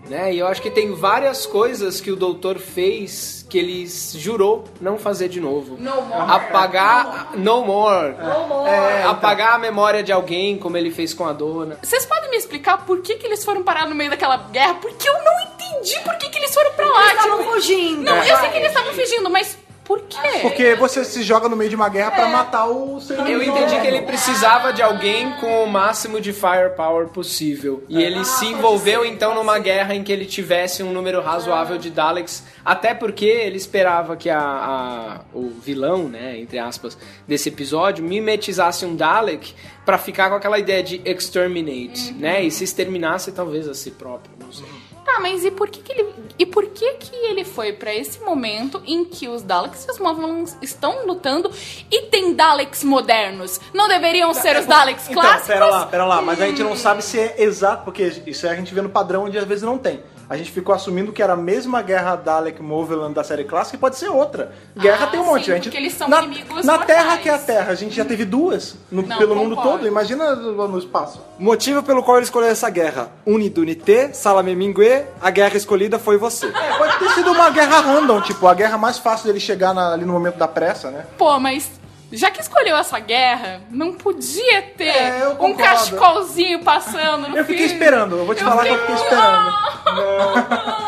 Né? E eu acho que tem várias coisas que o doutor fez que ele jurou não fazer de novo. No more. Apagar. No more. No more. É, apagar a memória de alguém, como ele fez com a dona. Vocês podem me explicar por que, que eles foram parar no meio daquela guerra? Porque eu não entendi por que, que eles foram pra lá. Eles estavam tipo, fugindo. Não, eu sei que eles estavam fugindo, mas Por quê? Porque você se joga no meio de uma guerra pra matar o seu Eu entendi que ele precisava de alguém com o máximo de firepower possível. E ele se envolveu então numa guerra em que ele tivesse um número razoável de Daleks. Até porque ele esperava que a, a- o vilão, né, entre aspas, desse episódio mimetizasse um Dalek pra ficar com aquela ideia de exterminate, né? E se exterminasse talvez a si próprio. Tá, mas e por que, que ele. E por que que ele foi pra esse momento em que os Daleks e os Moblins estão lutando e tem Daleks modernos? Não deveriam ser os Daleks Então, clássicos? pera lá, pera lá. Mas a gente não sabe se é exato, porque isso a gente vê no padrão onde às vezes não tem. A gente ficou assumindo que era a mesma guerra Dalek Moveland da série clássica e pode ser outra. Guerra Ah, tem um monte. sim, a gente, porque eles são na, inimigos Na mortais. Terra que é a Terra, a gente já teve duas no- Não, pelo mundo concordo. todo. Imagina no no espaço. Motivo pelo qual ele escolheu essa guerra. Unidunité, Salame Mingue, a guerra escolhida foi você. É, pode ter sido uma guerra random, tipo, a guerra mais fácil dele chegar na- ali no momento da pressa, né? Pô, mas já que escolheu essa guerra, não podia ter É, eu um cachecolzinho passando no Eu fiquei fim. esperando, eu vou te falar que eu fiquei esperando.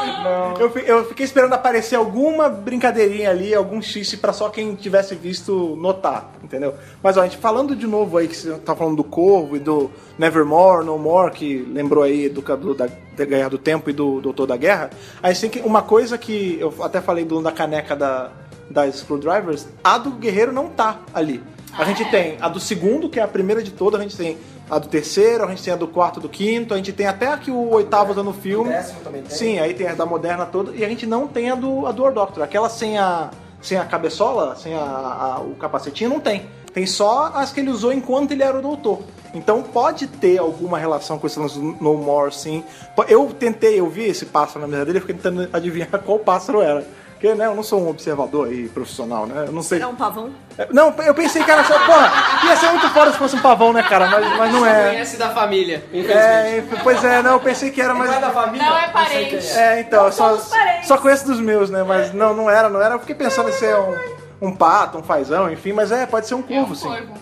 Eu, fi- eu fiquei esperando aparecer alguma brincadeirinha ali, algum xixi pra só quem tivesse visto notar, entendeu? Mas ó, a gente falando de novo aí, que você tá falando do Corvo e do Nevermore, No More, que lembrou aí do, do da, da Guerra do Tempo e do Doutor da Guerra, a gente tem que. Uma coisa que eu até falei do, da caneca da, das Screwdrivers, a do Guerreiro não tá ali. A gente tem a do segundo, que é a primeira de todas, a gente tem a do terceiro, a gente tem a do quarto, do quinto, a gente tem até aqui o oitavo dando filme. décimo também tem. Sim, aí tem a da moderna toda, e a gente não tem a do, a do War Doctor. Aquela sem a, sem a cabeçola, sem a, a- o capacetinho, não tem. Tem só as que ele usou enquanto ele era o doutor. Então pode ter alguma relação com esse lance do No More, sim. Eu tentei, eu vi esse pássaro na mesa dele, eu fiquei tentando adivinhar qual pássaro era. Porque, né, eu não sou um observador aí profissional, né? Eu não sei. É um pavão? É, Não, eu pensei que era só, porra, ia ser muito foda se fosse um pavão, né, cara? Mas, mas não é. Conhece da família. É, pois é, não, eu pensei que era, mas. Não é parente. É, então, eu só, só conheço dos meus, né? Mas não, não era, não era. Eu fiquei pensando em ser um, um pato, um fazão, enfim, mas é, pode ser um É curvo, um sim. corvo.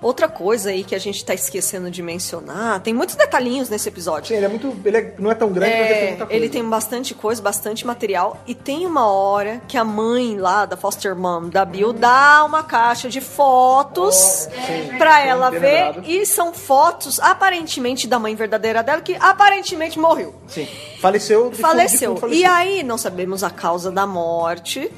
Outra coisa aí que a gente tá esquecendo de mencionar, tem muitos detalhinhos nesse episódio. Sim, ele é muito. Ele é- não é tão grande, mas ele tem É, muita coisa. ele tem bastante coisa, bastante material. E tem uma hora que a mãe lá da foster mom da Bill dá uma caixa de fotos pra ela bem ver. lembrado. E são fotos, aparentemente, da mãe verdadeira dela, que aparentemente morreu. Sim. Faleceu. de Faleceu. fundo, de fundo, E faleceu. aí, não sabemos a causa da morte.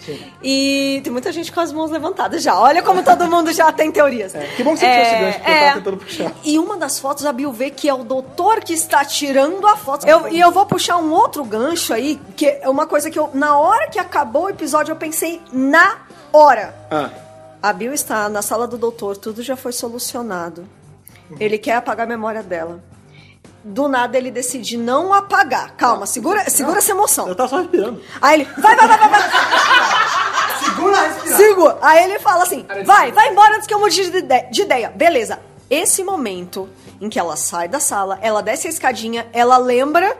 E tem muita gente com as mãos levantadas já. Olha como todo mundo já tem teorias. É, que bom que você gancho, porque eu tava tentando puxar. E uma das fotos, a Bill vê que é o doutor que está tirando a foto. Eu- e eu vou puxar um outro gancho aí, que é uma coisa que eu, na hora que acabou o episódio, eu pensei na hora. Ah, A Bill está na sala do doutor, tudo já foi solucionado. Ele quer apagar a memória dela. Do nada ele decide não apagar. Calma, segura, segura essa emoção. eu tava só respirando. Aí ele, vai, vai, vai, vai, vai. Segura. Segura. Aí ele fala assim, vai, vai embora antes que eu mude de ideia. Beleza. Esse momento em que ela sai da sala, ela desce a escadinha, ela lembra,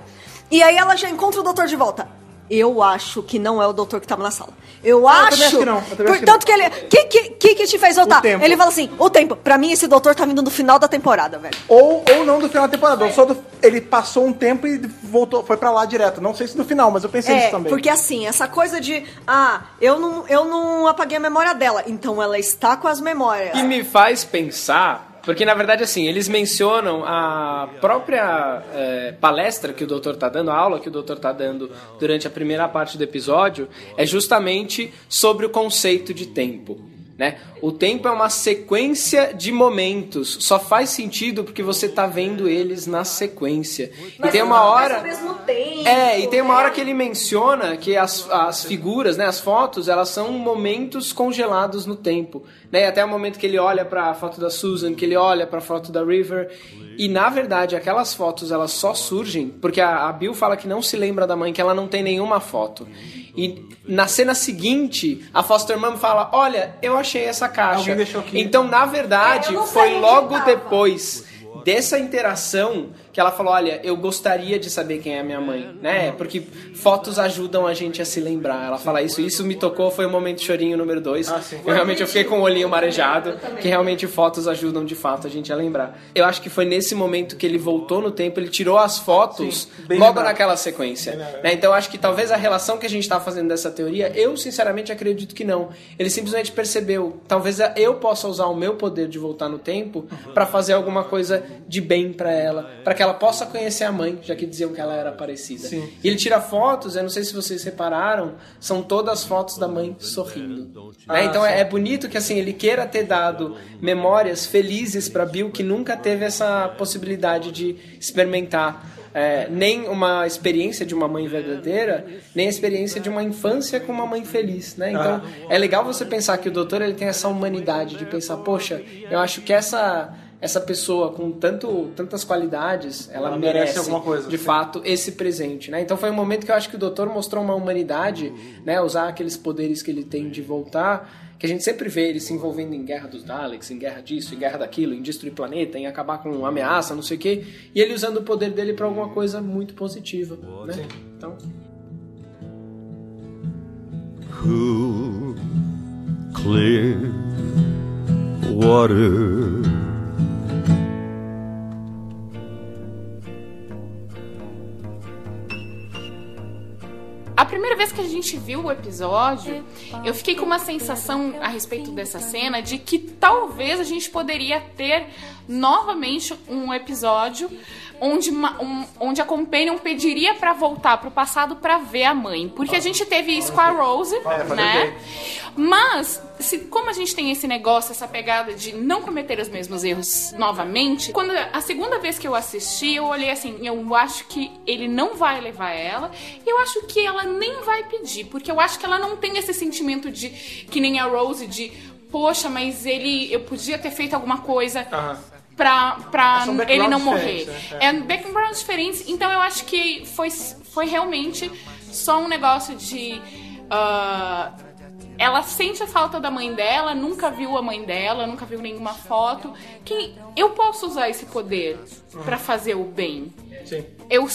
e aí ela já encontra o doutor de volta. Eu acho que não é o doutor que tava na sala. Eu acho. também acho que não, eu acho que Portanto que ele. Que, que, que que te fez voltar? tempo. Ele fala assim: o tempo. Pra mim, esse doutor tá vindo no final da temporada, velho. Ou, ou não do final da temporada, ou só do, ele passou um tempo e voltou, foi pra lá direto. Não sei se do final, mas eu pensei É, nisso também. porque assim, essa coisa de, ah, eu não, eu não apaguei a memória dela, então ela está com as memórias. que me faz pensar, porque na verdade assim, eles mencionam a própria é, palestra que o doutor tá dando, a aula que o doutor tá dando durante a primeira parte do episódio, é justamente sobre o conceito de tempo. Né? O tempo é uma sequência de momentos. Só faz sentido porque você tá vendo eles na sequência. e tem uma hora. tempo. É, e tem uma hora que ele menciona que as, as figuras, né, as fotos, elas são momentos congelados no tempo. Né? Até o momento que ele olha pra foto da Susan, que ele olha pra foto da River. E na verdade, aquelas fotos elas só surgem porque a, a Bill fala que não se lembra da mãe, que ela não tem nenhuma foto. E na cena seguinte, a Foster Mom fala: Olha, eu achei essa caixa. Alguém deixou aqui. Então, na verdade, É, eu não foi logo depois dessa interação que ela falou, olha, eu gostaria de saber quem é a minha mãe, né? Porque fotos ajudam a gente a se lembrar. Ela fala isso, isso me tocou, foi o momento chorinho número dois. eu realmente eu fiquei com o olhinho marejado, que realmente fotos ajudam de fato a gente a lembrar. Eu acho que foi nesse momento que ele voltou no tempo, ele tirou as fotos logo naquela sequência. né? Então eu acho que talvez a relação que a gente tá fazendo dessa teoria, eu sinceramente acredito que não. Ele simplesmente percebeu, talvez eu possa usar o meu poder de voltar no tempo pra fazer alguma coisa de bem pra ela, pra que ela possa conhecer a mãe, já que diziam que ela era parecida. Sim. E ele tira fotos, eu não sei se vocês repararam, são todas fotos da mãe sorrindo. né? Então é, é bonito que assim ele queira ter dado memórias felizes pra Bill que nunca teve essa possibilidade de experimentar é, nem uma experiência de uma mãe verdadeira, nem a experiência de uma infância com uma mãe feliz, né? Então é legal você pensar que o doutor ele tem essa humanidade de pensar, poxa, eu acho que essa essa pessoa com tanto, tantas qualidades, ela, Ela merece merece, alguma coisa, de sim. fato esse presente, né? Então foi um momento que eu acho que o doutor mostrou uma humanidade, né? Usar aqueles poderes que ele tem de voltar, que a gente sempre vê ele se envolvendo em guerra dos Daleks, em guerra disso, em guerra daquilo, em destruir planeta, em acabar com ameaça, não sei o quê, e ele usando o poder dele para alguma coisa muito positiva, né? Então, cool, clear water. Primeira vez que a gente viu o episódio, eu fiquei com uma sensação a respeito dessa cena de que talvez a gente poderia ter novamente um episódio onde, ma- um- onde a Companion pediria pra voltar pro passado pra ver a mãe. Porque a gente teve isso com a Rose, né? Mas, se, como a gente tem esse negócio, essa pegada de não cometer os mesmos erros novamente, quando a segunda vez que eu assisti, eu olhei assim, eu acho que ele não vai levar ela, e eu acho que ela nem vai pedir, porque eu acho que ela não tem esse sentimento de que nem a Rose de poxa, mas ele eu podia ter feito alguma coisa pra, pra São ele não morrer. né? É backgrounds diferentes, então eu acho que foi, foi realmente só um negócio de. ah, ela sente a falta da mãe dela, nunca viu a mãe dela, nunca viu nenhuma foto. Que eu posso usar esse poder pra fazer o bem. Sim. Eu,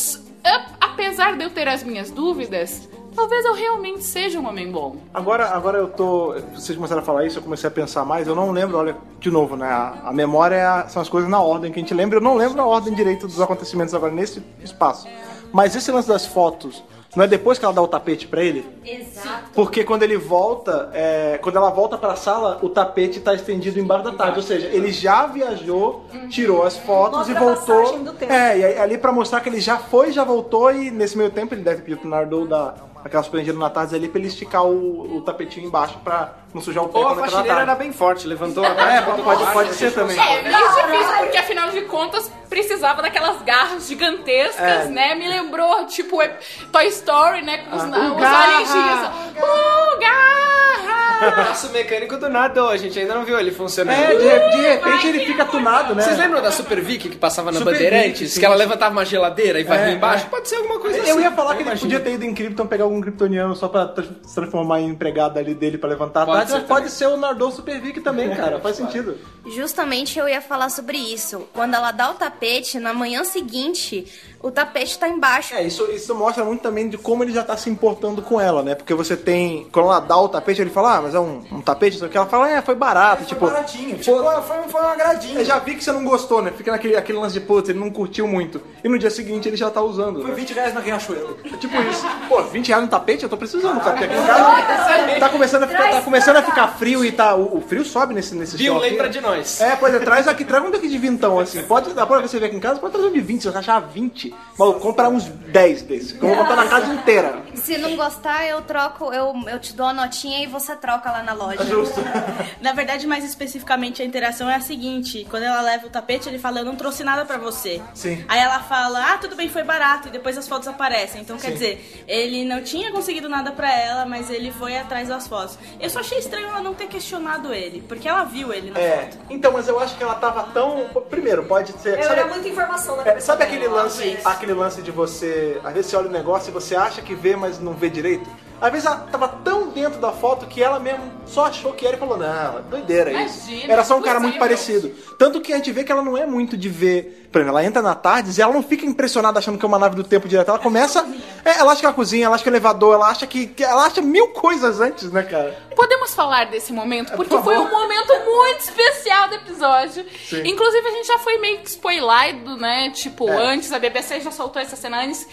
apesar de eu ter as minhas dúvidas, talvez eu realmente seja um homem bom. Agora, agora eu tô. Vocês começaram a falar isso, eu comecei a pensar mais. Eu não lembro, olha, de novo, né? A, a memória é a- são as coisas na ordem que a gente lembra. Eu não lembro a ordem direito dos acontecimentos agora nesse espaço. Mas esse lance das fotos, não é depois que ela dá o tapete pra ele? Exato. Porque quando ele volta, é, quando ela volta pra sala, o tapete tá estendido embaixo da tarde. Ou seja, ele já viajou, tirou as fotos Mostra e a voltou. do tempo. É, e ali pra mostrar que ele já foi, já voltou e nesse meio tempo ele deve pedir pro Nardou dar aquelas preendidas na tarde ali pra ele esticar o, o tapetinho embaixo pra não sujar o pé ou a faxineira tarde. era bem forte, levantou a É, pode, pode ser também. É, meio difícil, porque afinal de contas precisava daquelas garras gigantescas, É. né? Me lembrou, tipo, é, Toy Story, né? Com os, Ah, os o garra! alienígenas. Uh, garra! Nosso mecânico do nada, a gente ainda não viu ele funcionando. É, de, de repente ele fica tunado, né? Vocês lembram da Super Vicky que passava na Super Bandeirantes? Que ela levantava uma geladeira e varria É, embaixo? é. Pode ser alguma coisa assim. Eu ia falar que Eu ele imagino. podia ter ido em Krypton pegar algum kryptoniano só pra se transformar em empregado ali dele pra levantar a Pode tarde, ser mas pode ser o Nardou Super Vic também, cara. Faz sentido. Justamente eu ia falar sobre isso. Quando ela dá o tapete, na manhã seguinte, o tapete tá embaixo. É, isso, isso mostra muito também de como ele já tá se importando com ela, né? Porque você tem. Quando ela dá o tapete, ele fala, ah, mas é um, um tapete, só que ela fala, é, foi barato. Foi tipo, baratinho. Tipo, foi, foi um agradinho. eu já vi que você não gostou, né? Fica naquele aquele lance de putz, ele não curtiu muito. E no dia seguinte ele já tá usando. Foi 20 reais na Riachuelo. É tipo isso. Pô, 20 reais no tapete? Eu tô precisando, cara. Porque aqui em casa tá começando a ficar, tá começando a ficar frio e tá. O, o frio sobe nesse, nesse Viu, lembra de nós. É, pois é, traz aqui, traz um daqui de vintão, assim. Pode, dá pra você ver aqui em casa, pode trazer um de 20, se você achar 20. Mas eu comprar uns 10 desses. Eu vou botar na casa inteira. Se não gostar, eu troco, eu, eu te dou a notinha e você troca lá na loja. Justo. Na verdade, mais especificamente, a interação é a seguinte: quando ela leva o tapete, ele fala, eu não trouxe nada pra você. Sim. Aí ela fala, ah, tudo bem, foi barato, e depois as fotos aparecem. Então, quer dizer, ele não tinha conseguido nada pra ela, mas ele foi atrás das fotos. Eu só achei estranho ela não ter questionado ele, porque ela viu ele na É, foto. então, mas eu acho que ela tava tão. Primeiro, pode ser. Eu sabe- era muita informação na É, sabe aquele lance, aquele lance de você, às vezes você olha o negócio e você acha que vê, mas não vê direito? Às vezes ela tava tão dentro da foto que ela mesmo só achou que era e falou, não, doideira isso. Imagina, Era só um cara muito parecido. Tanto que a gente vê que ela não é muito de ver. Por exemplo, ela entra na tarde e ela não fica impressionada achando que é uma nave do tempo direto. Ela começa. É, ela acha que é a cozinha, ela acha que é o elevador, ela acha que. Ela acha mil coisas antes, né, cara? Podemos falar desse momento? Porque por foi um momento muito especial do episódio. Sim. Inclusive, a gente já foi meio que spoilado, né? Tipo, É. antes, a BBC já soltou essa cena antes.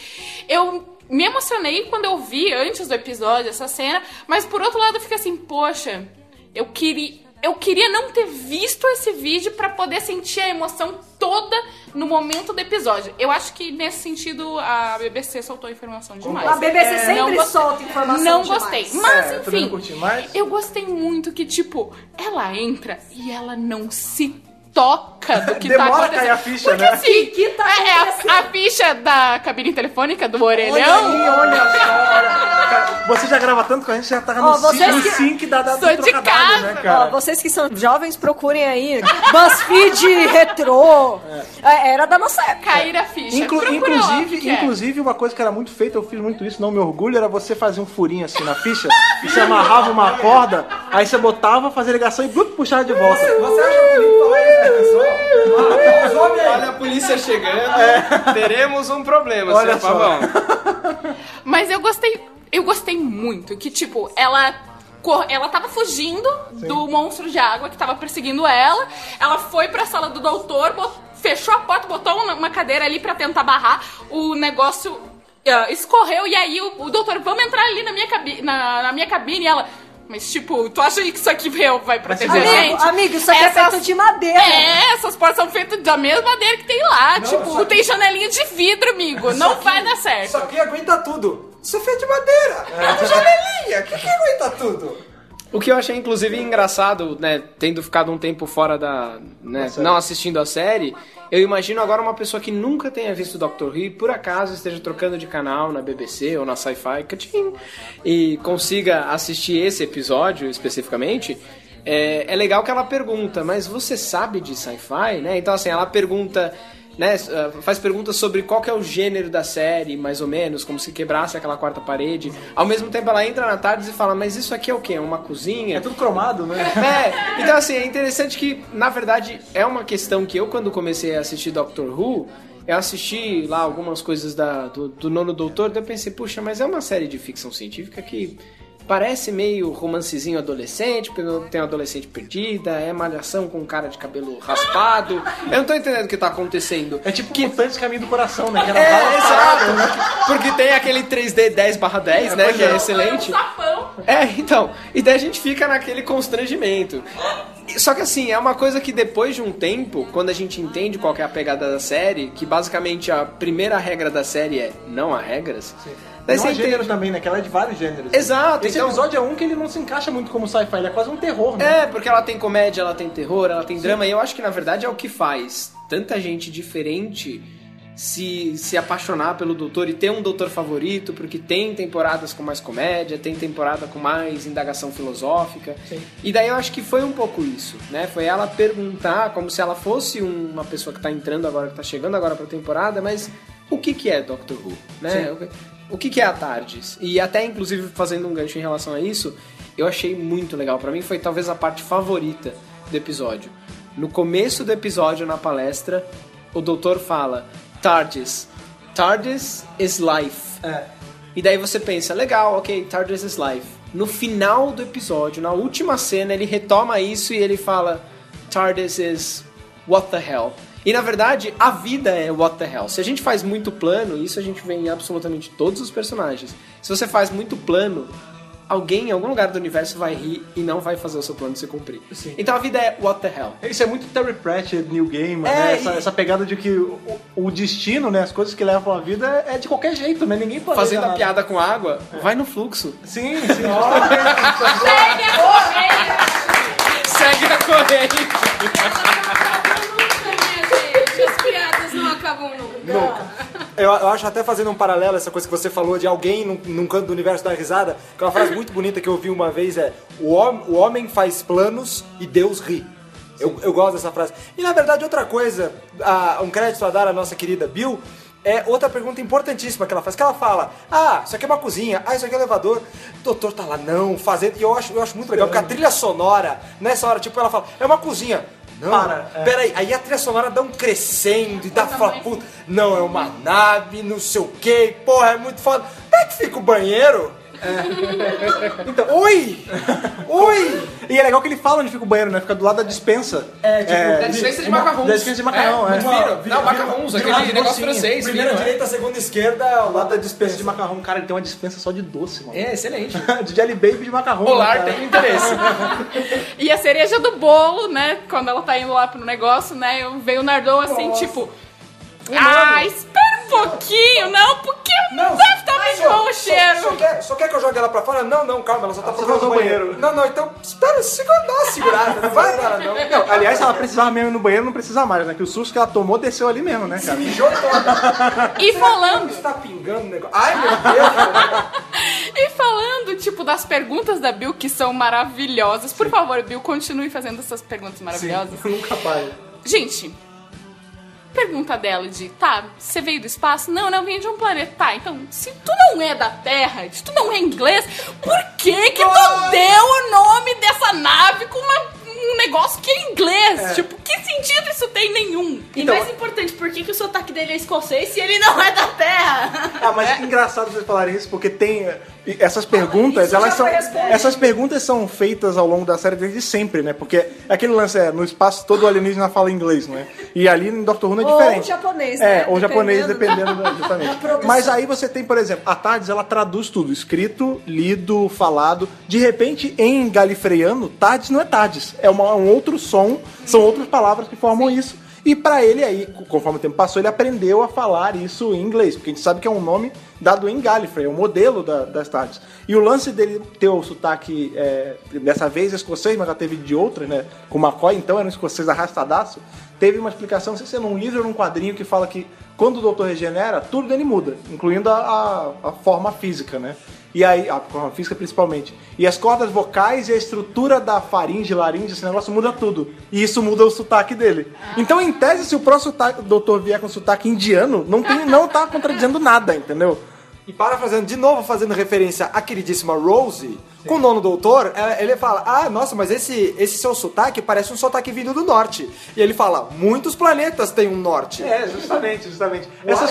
Eu me emocionei quando eu vi antes do episódio essa cena, mas por outro lado eu fiquei assim, poxa, eu queria. Eu queria não ter visto esse vídeo pra poder sentir a emoção toda no momento do episódio. Eu acho que nesse sentido a BBC soltou informação demais. A BBC sempre Não gostei. solta informação Não demais. gostei. Mas É, eu enfim, mais. eu gostei muito que, tipo, ela entra e ela não se toca do que Demora tá acontecendo. cair a ficha, Porque, né? assim, Que tá é, é a, a ficha da cabine telefônica do Olha orelhão. aí, olha só, olha. Cara, você já grava tanto com a gente, já tá no, Ó, sync, que- sync da, da, do Sou de trocadilho, casa. né, cara? vocês que são jovens, procurem aí. BuzzFeed Retrô. É, Era da nossa época. Cair a ficha. Inclu- inclusive, que que é. inclusive, uma coisa que era muito feita, eu fiz muito isso, não me orgulho, era você fazer um furinho assim na ficha, e você amarrava uma corda, aí você botava, fazia ligação e blup, puxava de volta. Você acha bonito polícia chegando, teremos um problema, Olha senhor só. Pavão. Mas eu gostei, eu gostei muito que, tipo, ela. cor- Ela tava fugindo do monstro de água que tava perseguindo ela. Ela foi pra sala do doutor, bot- fechou a porta, botou uma uma cadeira ali pra tentar barrar. O negócio ah, escorreu e aí o, o doutor, vamos entrar ali na minha, cabi na, na minha cabine. E ela, mas tipo, tu acha que isso aqui vai- vai proteger a Amigo, gente? amigo, isso aqui é Essas- feito de madeira. É, essas portas são feitas da mesma madeira que tem lá. tipo, tem janelinha de vidro, amigo. Não vai dar certo. Isso aqui aguenta tudo. Isso é feito de madeira. É de janelinha. O que, que aguenta tudo? O que eu achei, inclusive, engraçado, né, tendo ficado um tempo fora da. Né, não assistindo a série, eu imagino agora uma pessoa que nunca tenha visto Doctor Who e por acaso esteja trocando de canal na BBC ou na Sci-Fi e consiga assistir esse episódio especificamente. É, é legal que ela pergunta, mas você sabe de sci-fi, né? Então, assim, ela pergunta né, uh, faz perguntas sobre qual é o gênero da série, mais ou menos, como se quebrasse aquela quarta parede. Ao mesmo tempo ela entra na tarde e fala, mas isso aqui é o quê? É uma cozinha? É tudo cromado, né? É, então assim, é interessante que, na verdade, é uma questão que eu, quando comecei a assistir Doctor Who, eu assisti lá algumas coisas da, do, do Nono Doutor, daí eu pensei, puxa, mas é uma série de ficção científica que parece meio romancezinho adolescente, porque tem uma adolescente perdida, é malhação com um cara de cabelo raspado. Eu não tô entendendo o que tá acontecendo. É tipo que Mutantes Caminho do Coração, né? Que era É, exato. né? Porque tem aquele 3D 10 barra 10, né? Que é excelente. Sapão. É, então. E daí a gente fica naquele constrangimento. Só que assim, é uma coisa que depois de um tempo, quando a gente entende qual que é a pegada da série, que basicamente a primeira regra da série é não há regras. Daí Não é gênero entende- também, né? Que ela é de vários gêneros. Exato, Esse então- episódio é um que ele não se encaixa muito como sci-fi, ele é quase um terror, né? É, porque ela tem comédia, ela tem terror, ela tem drama, e eu acho que na verdade é o que faz tanta gente diferente se, se apaixonar pelo doutor e ter um doutor favorito, porque tem temporadas com mais comédia, tem temporada com mais indagação filosófica. E daí eu acho que foi um pouco isso, né? Foi ela perguntar, como se ela fosse uma pessoa que tá entrando agora, que tá chegando agora pra temporada, mas o que que é Doctor Who, né? Que- O que que é a Tardes? E até inclusive fazendo um gancho em relação a isso, eu achei muito legal. Pra mim foi talvez a parte favorita do episódio. No começo do episódio na palestra, o doutor fala: "Tardes, Tardes is life". É. E daí você pensa, legal, ok, TARDIS is life. No final do episódio, na última cena, ele retoma isso e ele fala TARDIS is what the hell. E na verdade, a vida é what the hell. Se a gente faz muito plano, isso a gente vê em absolutamente todos os personagens. Se você faz muito plano, alguém em algum lugar do universo vai rir e não vai fazer o seu plano se cumprir. Sim. Então a vida é what the hell. Isso é muito Terry Pratchett, New Gamer, É, né? Essa, e- essa pegada de que o, o destino, né? As coisas que levam a vida é de qualquer jeito, né? Ninguém planeja Fazendo a nada. piada com água, vai no fluxo. Sim, sim. justamente. Segue a corrente. Segue a corrente. As piadas não acabam nunca. Eu, eu acho até fazendo um paralelo, essa coisa que você falou de alguém num, num canto do universo dar risada, que é uma frase muito bonita que eu ouvi uma vez é o, hom- o homem faz planos e Deus ri. Eu, eu gosto dessa frase. E na verdade, outra coisa, ah, um crédito a dar à nossa querida Bill, é outra pergunta importantíssima que ela faz, que ela fala, ah, isso aqui é uma cozinha, ah, isso aqui é um elevador, o doutor tá lá, não, fazendo, e eu acho, eu acho muito legal, porque a trilha sonora, nessa hora, tipo, ela fala, é uma cozinha, não, Para, é. peraí, aí a trilha sonora dá um crescendo e dá, fala, puta, não, é uma nave, não sei o que, porra, é muito foda, onde é que fica o banheiro? Então, oi! Oi! E é legal que ele fala onde fica o banheiro, né? Fica do lado da dispensa. É, Da dispensa de macarrões. Da dispensa de macarrão, é. fino. Não, macarrons, aquele negócio francês. Primeira é. direita, segunda esquerda, ao lado da dispensa de macarrão. Cara, ele tem uma dispensa só de doce, mano. É, excelente. de jelly baby de macarrão. Polar né, tem interesse. E a cereja do bolo, né? Quando ela tá indo lá pro negócio, né? eu- Veio o Nardô assim, tipo. Ah, espera um pouquinho, não, porque não, deve estar muito bom o cheiro. Só, quer, só quer que eu jogue ela pra fora? Não, não, calma, ela só tá Só procurando vai o ao banheiro. banheiro. Não, não, então, espera, segura, dá uma segurada, não vai embora não. Não, aliás, se ela precisava mesmo ir no banheiro, não precisa mais, né? Que o susto que ela tomou desceu ali mesmo, né, cara? Mijou toda. E falando, Está pingando o negócio. Ai, meu Deus. e falando, tipo, das perguntas da Bill, que são maravilhosas. Por favor, Bill, continue fazendo essas perguntas maravilhosas. Nunca pai. Gente, pergunta dela de, tá, você veio do espaço? Não, não, eu vim de um planeta. Tá, então, se tu não é da Terra, se tu não é inglês, por que que tu deu o nome dessa nave com uma- um negócio que é inglês? Tipo, que sentido isso tem nenhum? E mais importante, por que, que o sotaque dele é escocês se ele não é da terra? Ah, mas que engraçado vocês falarem isso, porque tem eh, essas perguntas, elas são essas perguntas são feitas ao longo da série desde sempre, né? Porque aquele lance é no espaço todo alienígena fala inglês, não é? E ali em Doctor Who é Ou diferente. japonês, É, né? ou japonês Dependendo da, justamente. Mas aí você tem, por exemplo, a Tardes ela traduz tudo, escrito, lido, falado. De repente, em galifreano, Tardes não é Tardes, é uma- um outro som, são outras palavras que formam isso. E pra ele aí, conforme o tempo passou, ele aprendeu a falar isso em inglês, porque a gente sabe que é um nome dado em Gallifrey, é o modelo da- das tardes. E o lance dele ter o sotaque, é, dessa vez escocês, mas já teve de outra, né? Com McCoy, então era um escocês arrastadaço. Teve uma explicação, não sei se é num livro ou num quadrinho, que fala que quando o doutor regenera, tudo dele muda, incluindo a, a- a forma física, né? E aí, a forma física principalmente. E as cordas vocais e a estrutura da faringe, laringe, esse negócio muda tudo. E isso muda o sotaque dele. Então, em tese, se o próximo sotaque- doutor vier com sotaque indiano, não, tem, não tá contradizendo nada, entendeu? E parafraseando de novo, fazendo referência à queridíssima Rose, com o nono doutor, ele fala: Ah, nossa, mas esse, esse seu sotaque parece um sotaque vindo do norte. E ele fala: Muitos planetas têm um norte. É, justamente, justamente. Essas,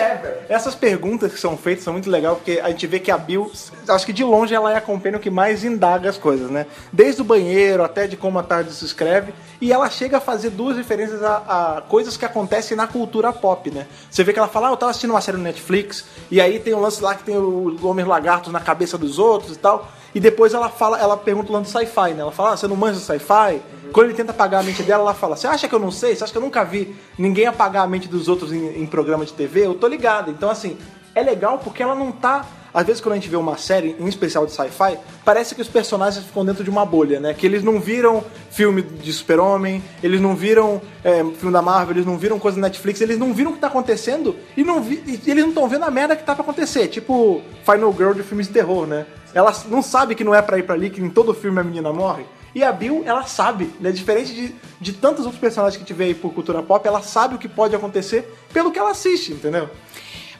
essas perguntas que são feitas são muito legais, porque a gente vê que a Bill, acho que de longe ela é a companion que mais indaga as coisas, né? Desde o banheiro até de como a tarde se escreve, e ela chega a fazer duas referências a, a coisas que acontecem na cultura pop, né? Você vê que ela fala, ah, eu tava assistindo uma série no Netflix, e aí tem um lance lá que tem os homens lagartos na cabeça dos outros e tal. E depois ela fala, ela pergunta o lance do sci-fi, né? Ela fala, ah, você não manja sci-fi? Quando ele tenta apagar a mente dela, ela fala, você acha que eu não sei? Você acha que eu nunca vi ninguém apagar a mente dos outros em, em programa de TV? Eu tô ligado. Então, assim, é legal porque ela não tá. Às vezes, quando a gente vê uma série, em especial de sci-fi, parece que os personagens ficam dentro de uma bolha, né? Que eles não viram filme de super-homem, eles não viram é, filme da Marvel, eles não viram coisa da Netflix, eles não viram o que tá acontecendo e, não vi, e eles não estão vendo a merda que tá pra acontecer. Tipo Final Girl de filmes de terror, né? Ela não sabe que não é pra ir pra ali, que em todo filme a menina morre. E a Bill, ela sabe, né? Diferente de, de tantos outros personagens que vê aí por cultura pop, ela sabe o que pode acontecer pelo que ela assiste, entendeu?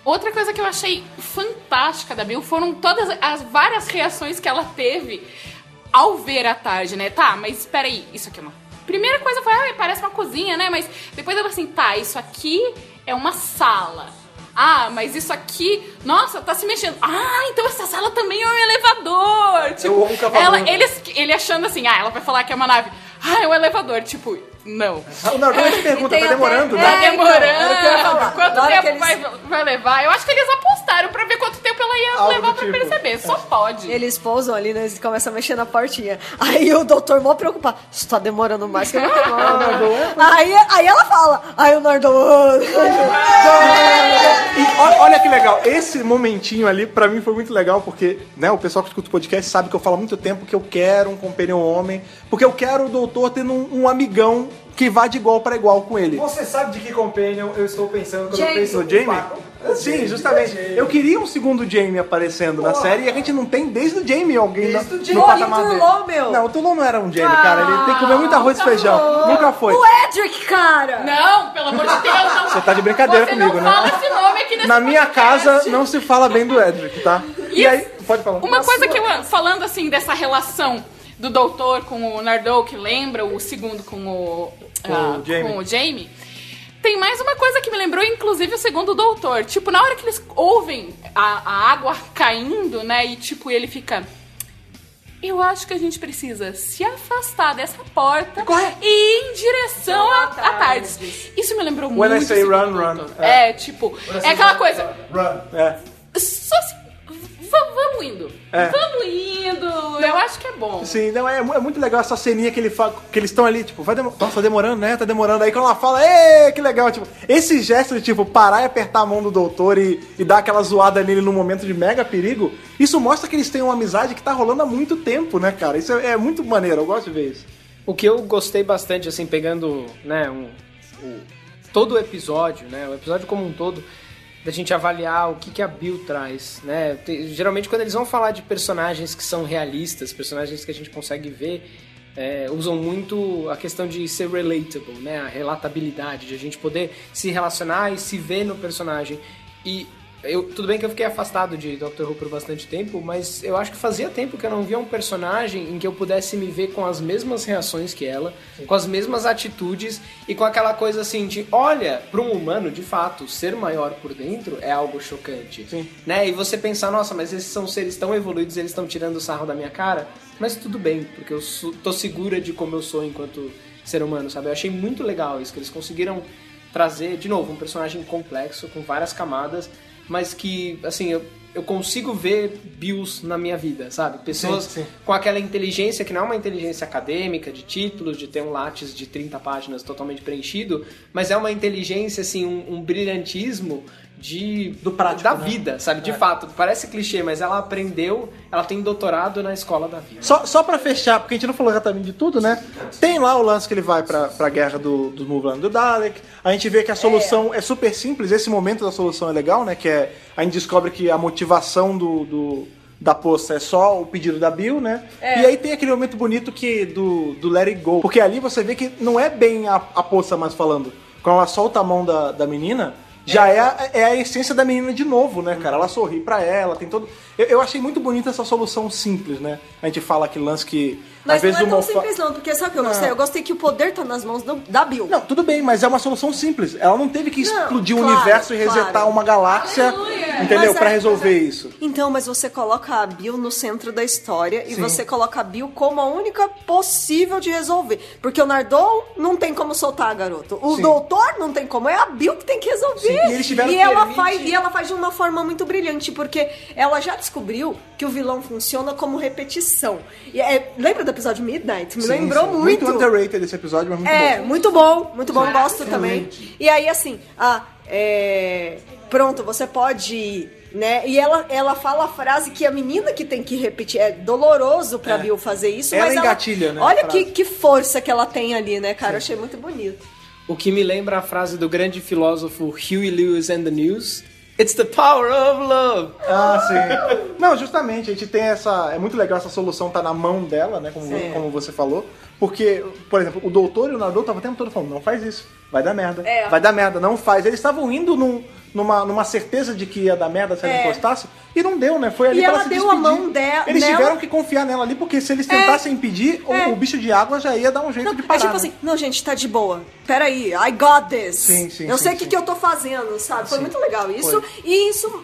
Outra coisa que eu achei fantástica da Bill foram todas as várias reações que ela teve ao ver a tarde, né? Tá, mas espera aí, isso aqui é uma. Primeira coisa foi, ah, parece uma cozinha, né? Mas depois ela assim, tá, isso aqui é uma sala. Ah, mas isso aqui, nossa, tá se mexendo. Ah, então essa sala também é um elevador. Tipo, um cavalo. ela, ele, ele achando assim, ah, ela vai falar que é uma nave. Ah, é um elevador. Tipo, não. O Nardone te pergunta, tem tá demorando, até- né? Tá É, então, eu demorando. falar. Quanto tempo eles- vai, vai levar? Eu acho que eles apostaram pra ver quanto tempo ela ia Algo levar pra tipo. perceber. Só pode. Eles pousam ali, né? Eles começam a mexer na portinha. Aí o doutor mó preocupado. Isso tá demorando mais que eu aí, aí ela fala. Aí o Nardone. E olha, que legal, esse momentinho ali pra mim foi muito legal, porque né, o pessoal que escuta o podcast sabe que eu falo há muito tempo que eu quero um companion homem, porque eu quero o doutor tendo um, um amigão que vá de igual pra igual com ele. Você sabe de que companion eu estou pensando quando James. eu penso No Jamie? Sim, justamente. Eu queria um segundo Jamie aparecendo na série e a gente não tem desde o Jamie alguém Desde no, o Jamie. no patamar e dele. Tulon, meu? Não, o Tulon não era um Jamie, cara. Ele tem que comer muito arroz e feijão. Nunca foi. O Edric, cara! Não, pelo amor de Deus, não. Você tá de brincadeira Você comigo, não né? fala esse nome aqui nesse Na minha podcast. casa não se fala bem do Edric, tá? E, E aí, pode falar. Uma coisa que eu, falando assim dessa relação do doutor com o Nardou, que lembra o segundo com o, ah, o Jamie. com o Jamie, tem mais uma coisa que me lembrou, inclusive, o segundo doutor. Tipo, na hora que eles ouvem a, a água caindo, né, e tipo, ele fica... Eu acho que a gente precisa se afastar dessa porta e ir em direção a, a tardes. Isso me lembrou When I muito. o say segundo run, run. doutor. É, tipo, é aquela coisa. É. Só se, vamos indo. É. Vamos indo. Eu acho que é bom. Sim, não, é, é muito legal essa ceninha que, ele fa... que eles estão ali, tipo, vai demo... Nossa, tá demorando, né? Tá demorando. Aí quando ela fala, ê, que legal, tipo, esse gesto de, tipo, parar e apertar a mão do doutor e, e dar aquela zoada nele num momento de mega perigo, isso mostra que eles têm uma amizade que tá rolando há muito tempo, né, cara? Isso é, é muito maneiro, eu gosto de ver isso. O que eu gostei bastante, assim, pegando, né, um, o- todo o episódio, né, o episódio como um todo, da gente avaliar o que, que a Bill traz, né? Te- geralmente quando eles vão falar de personagens que são realistas, personagens que a gente consegue ver, é, usam muito a questão de ser relatable, né? A relatabilidade, de a gente poder se relacionar e se ver no personagem. E eu, tudo bem que eu fiquei afastado de Doctor Who por bastante tempo, mas eu acho que fazia tempo que eu não via um personagem em que eu pudesse me ver com as mesmas reações que ela, com as mesmas atitudes e com aquela coisa assim de, olha, para um humano, de fato, ser maior por dentro é algo chocante, né? E você pensar, nossa, mas esses são seres tão evoluídos, eles estão tirando o sarro da minha cara, mas tudo bem, porque eu sou- tô segura de como eu sou enquanto ser humano, sabe? Eu achei muito legal isso que eles conseguiram trazer, de novo, um personagem complexo, com várias camadas, mas que, assim, eu, eu consigo ver Bills na minha vida, sabe? Pessoas Sim, sim. com aquela inteligência que não é uma inteligência acadêmica, de títulos, de ter um látis de 30 páginas totalmente preenchido, mas é uma inteligência, assim, um, um brilhantismo de Do prático, da né? vida, sabe? De fato, parece clichê, mas ela aprendeu, ela tem doutorado na escola da vida. Só, só pra fechar, porque a gente não falou exatamente de tudo, né? Tem lá o lance que ele vai pra, pra guerra do, do Mulan do Dalek. A gente vê que a solução é. super simples. Esse momento da solução é legal, né? Que é. A gente descobre que a motivação do. do- da poça é só o pedido da Bill, né? E aí tem aquele momento bonito que do, do Let It Go. Porque ali você vê que não é bem a, a poça mais falando. Quando ela solta a mão da, da menina, já é, a, é a essência da menina de novo, né, cara? Ela sorri pra ela, tem todo. Eu, eu achei muito bonita essa solução simples, né? A gente fala aquele lance que. Mas às vezes não é o tão simples não, porque sabe o que eu gostei? Eu gostei que o poder tá nas mãos do- da Bill. Não, tudo bem, mas é uma solução simples. Ela não teve que Não, explodir o claro, universo e resetar claro. uma galáxia, entendeu? Mas Pra é- resolver isso. Então, mas você coloca a Bill no centro da história e Sim. você coloca a Bill como a única possível de resolver. Porque o Nardou não tem como soltar, garoto. O Sim. doutor não tem como, é a Bill que tem que resolver. Sim, e eles tiveram E que ela permitir- faz E ela faz de uma forma muito brilhante, porque ela já descobriu que o vilão funciona como repetição. E é- lembra do episódio Midnight? Me Sim, lembrou sim. muito. Muito underrated esse episódio, mas muito É, bom. muito bom, muito bom, gosto também. E aí, assim, ah, é, pronto, você pode. Né? E ela, ela fala a frase que a menina que tem que repetir. É doloroso pra É. Bill fazer isso, Ela mas ela. engatilha, né, a Olha que, que força que ela tem ali, né, cara? Eu achei muito bonito. O que me lembra a frase do grande filósofo Huey Lewis and the News. It's the power of love. Ah, sim. Não, justamente, a gente tem essa. É muito legal essa solução tá na mão dela, né? Como, Sim. como você falou. Porque, por exemplo, o doutor e o Nardô estavam o tempo todo falando, não faz isso, vai dar merda. É. Vai dar merda, não faz. Eles estavam indo num- numa, numa certeza de que ia dar merda se ela É. encostasse, e não deu, né? Foi ali E pra ela se deu a despedir. mão de- Eles nela. tiveram que confiar nela ali, porque se eles tentassem impedir, o- É. o, bicho de água já ia dar um jeito Não, de é parar. tipo né? assim, não, gente, tá de boa. Peraí, I got this. Sim, sim, eu sim, sei o que, sim. que eu tô fazendo, sabe? Foi muito legal isso. E isso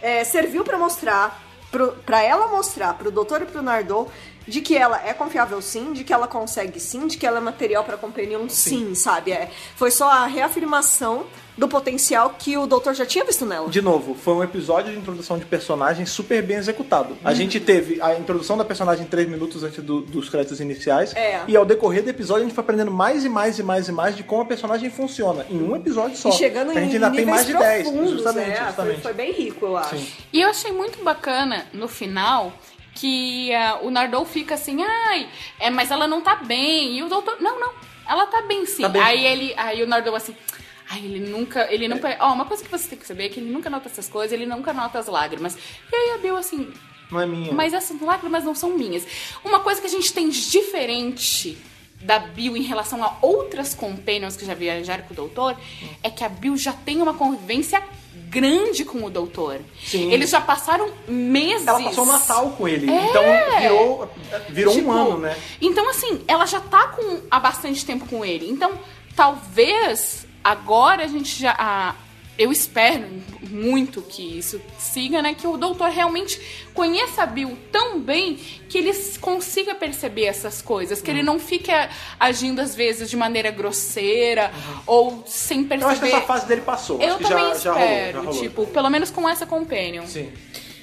é, serviu pra mostrar, pro, pra ela mostrar pro doutor e pro Nardô de que ela é confiável sim, de que ela consegue sim, de que ela é material pra Companion sim, sabe? É, foi só a reafirmação do potencial que o doutor já tinha visto nela. De novo, foi um episódio de introdução de personagem super bem executado. A gente teve a introdução da personagem três minutos antes do- dos créditos iniciais. É. E ao decorrer do episódio a gente foi aprendendo mais e mais e mais e mais de como a personagem funciona. Em um episódio só. E chegando a gente em ainda tem níveis mais de 10. profundos, Justamente? Foi- justamente. Foi, bem rico, eu acho. E eu achei muito bacana no final que ah, o Nardou fica assim, ai, é, mas ela não tá bem. E o doutor, não, não, ela tá bem sim. Tá bem. Aí ele, aí o Nardou assim, Ai, ele nunca. Ele nunca. Ó, uma coisa que você tem que saber é que ele nunca nota essas coisas, ele nunca nota as lágrimas. E aí a Bill, assim, Não é minha. mas essas lágrimas não são minhas. Uma coisa que a gente tem de diferente da Bill em relação a outras companions que já viajaram com o doutor é que a Bill já tem uma convivência grande com o doutor. Sim. Eles já passaram meses. Ela passou o Natal com ele. É. Então virou, virou Tipo, um ano, né? Então, assim, ela já tá com, há bastante tempo com ele. Então, talvez agora a gente já. ah, eu espero muito que isso siga, né? Que o doutor realmente conheça a Bill tão bem que ele consiga perceber essas coisas. Que Uhum. ele não fique a- agindo, às vezes, de maneira grosseira ou sem Uhum. Eu perceber. acho que essa fase dele passou. Eu acho que também já, já rolou, espero, já rolou. tipo, pelo menos com essa companion. Sim.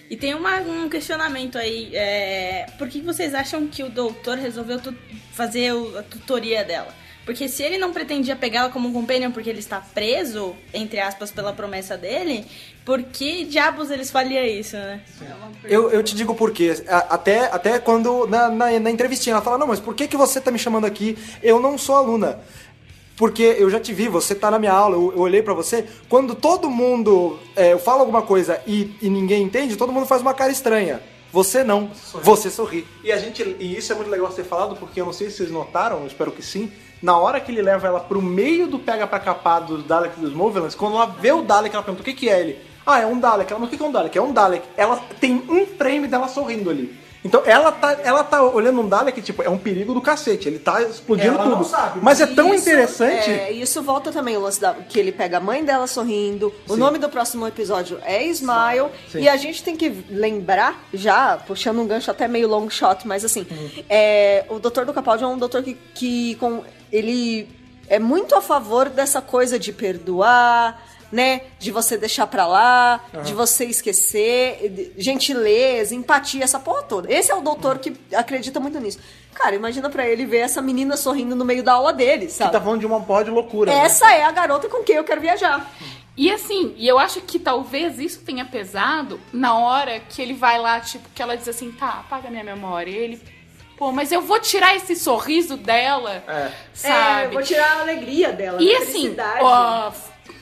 E tem uma- um questionamento aí. É, por que vocês acham que o doutor resolveu tu- fazer o- a tutoria dela? Porque se ele não pretendia pegá-la como um companion porque ele está preso, entre aspas, pela promessa dele, por que diabos eles fariam isso, né? Eu, eu te digo por quê. Até, até quando na, na, na entrevistinha ela fala, não, mas por que, que você tá me chamando aqui? Eu não sou aluna. Porque eu já te vi, você tá na minha aula, eu, eu olhei pra você. Quando todo mundo é, eu falo alguma coisa e, e ninguém entende, todo mundo faz uma cara estranha. Você não. Você sorri. E a gente. E isso é muito legal ter falado, porque eu não sei se vocês notaram, eu espero que sim. Na hora que ele leva ela pro meio do pega pra capar dos Daleks e dos Movements, quando ela vê o Dalek, ela pergunta o que, que é ele. Ah, é um Dalek. Ela, mas o que é um Dalek? É um Dalek. Ela tem um frame dela sorrindo ali. Então ela tá, ela tá olhando um Dalek, tipo, é um perigo do cacete. Ele tá explodindo Ela tudo. não sabe. Mas é tão Isso, interessante. É, isso volta também o lance da, que ele pega a mãe dela sorrindo. O nome do próximo episódio é Smile. Sim. E a gente tem que lembrar, já puxando um gancho até meio long shot, mas assim, é, o Doutor do Capaldi é um doutor que, que com, ele é muito a favor dessa coisa de perdoar. Né? De você deixar pra lá, de você esquecer, gentileza, empatia, essa porra toda. Esse é o doutor que acredita muito nisso. Cara, imagina pra ele ver essa menina sorrindo no meio da aula dele, Que sabe? tá falando de uma porra de loucura. né? Essa é a garota com quem eu quero viajar. E assim, e eu acho que talvez isso tenha pesado na hora que ele vai lá, tipo, que ela diz assim, tá, apaga minha memória. E ele, pô, mas eu vou tirar esse sorriso dela, É. sabe? É, eu vou tirar a alegria dela. E a assim, felicidade. ó,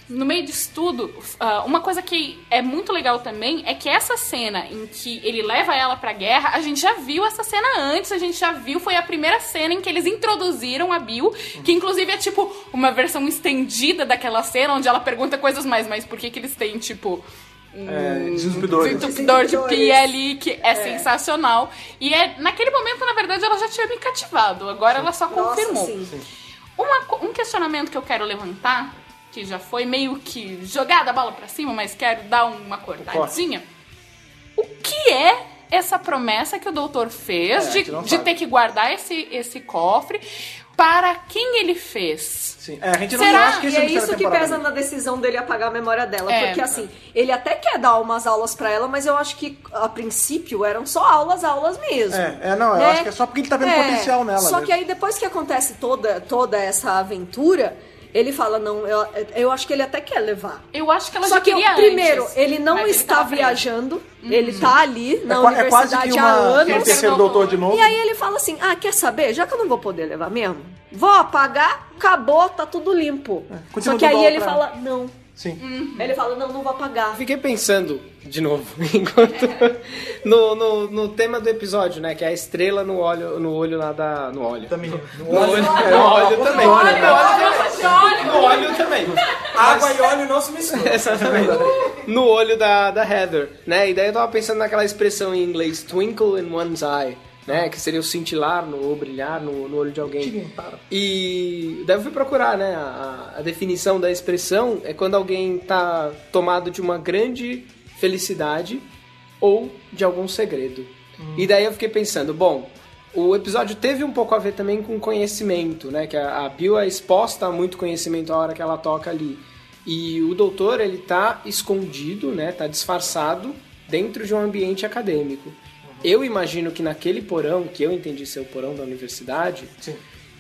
no meio disso tudo, ah, uma coisa que é muito legal também é que essa cena em que ele leva ela pra guerra, a gente já viu essa cena antes, a gente já viu, foi a primeira cena em que eles introduziram a Bill, que inclusive é tipo uma versão estendida daquela cena, onde ela pergunta coisas mais, mas por que que eles têm, tipo... um É, desentupidor de pia ali, que é, sensacional. E é, naquele momento, na verdade, ela já tinha me cativado, agora ela só Nossa, confirmou. sim. Uma um questionamento que eu quero levantar, que já foi meio que jogada a bola pra cima, mas quero dar uma cortadinha. O que é essa promessa que o doutor fez É, de, de sabe. ter que guardar esse, esse cofre? Para quem ele fez? Sim. É, a gente não Será? eu acho que E é mistério isso que pesa na decisão dele apagar a memória dela. É. Porque assim, ele até quer dar umas aulas pra ela, mas eu acho que a princípio eram só aulas, aulas mesmo. É, é, não, eu né? acho que é só porque ele tá vendo É, potencial nela. Só mesmo. que aí depois que acontece toda, toda essa aventura, ele fala, não, eu, eu acho que ele até quer levar. Eu acho que ela Só já que queria primeiro, antes, ele não ele está viajando, ele tá ali na é, qua- é quase universidade que há uma, anos. um terceiro doutor de novo. E aí ele fala assim: ah, quer saber? Já que eu não vou poder levar mesmo, vou apagar, acabou, tá tudo limpo. continua Só que aí ele pra- fala, não. Sim. Ele fala, não, não vou apagar. Fiquei pensando, de novo, enquanto. No, no, no tema do episódio, né? Que é a estrela no olho, no olho lá da. No óleo. Também. No olho, no óleo também. No óleo, também. No óleo também. Água e óleo não se misturam. Exatamente. No olho da, da Heather, né? E daí eu tava pensando naquela expressão em inglês, twinkle in one's eye, né? Que seria o cintilar no, ou brilhar no, no olho de alguém. E daí eu fui procurar, né? A, a definição da expressão é quando alguém tá tomado de uma grande felicidade ou de algum segredo. E daí eu fiquei pensando, bom, o episódio teve um pouco a ver também com conhecimento, né? Que a, a Bill é exposta a muito conhecimento a hora que ela toca ali. E o doutor, ele tá escondido, né? Tá disfarçado dentro de um ambiente acadêmico. Eu imagino que naquele porão, que eu entendi ser o porão da universidade,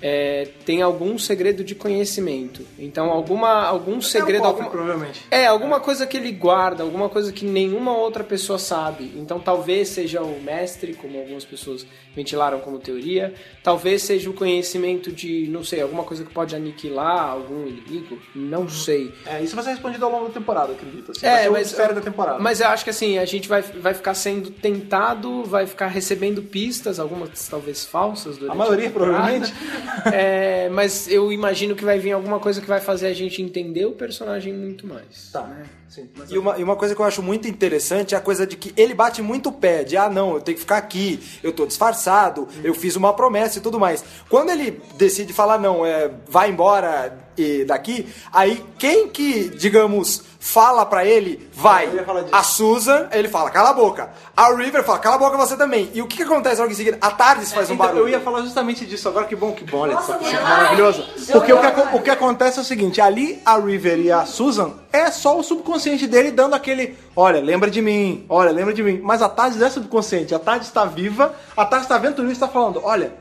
é, tem algum segredo de conhecimento. Então, alguma, algum segredo. cofre, alguma, provavelmente. É, alguma coisa que ele guarda, alguma coisa que nenhuma outra pessoa sabe. Então, talvez seja o mestre, como algumas pessoas ventilaram como teoria. Talvez seja o conhecimento de, não sei, alguma coisa que pode aniquilar algum inimigo. Não sei. É, isso vai ser respondido ao longo da temporada, acredito. Assim. vai É, mas, da temporada. mas eu acho que assim, a gente vai, vai ficar sendo tentado, vai ficar recebendo pistas, algumas talvez falsas A maioria, temporada. provavelmente. É, mas eu imagino que vai vir alguma coisa que vai fazer a gente entender o personagem muito mais. Tá, sim. Mas E uma, e uma coisa que eu acho muito interessante é a coisa de que ele bate muito o pé, de ah não, eu tenho que ficar aqui, eu tô disfarçado, eu fiz uma promessa e tudo mais. Quando ele decide falar, não, é, vai embora e daqui, aí quem que, digamos, fala pra ele, vai. A Susan, ele fala, cala a boca. A River fala, cala a boca você também. E o que, que acontece logo em seguida? A Tardes faz um Então, barulho. eu ia falar justamente disso agora, que bom, que bom, olha só, que maravilhoso. Porque o que, o que acontece é o seguinte, ali a River e a Susan é só o subconsciente dele dando aquele, olha, lembra de mim, olha, lembra de mim. Mas a Tardes é subconsciente, a Tardes está viva, a Tardes está vendo tudo isso e está falando, olha,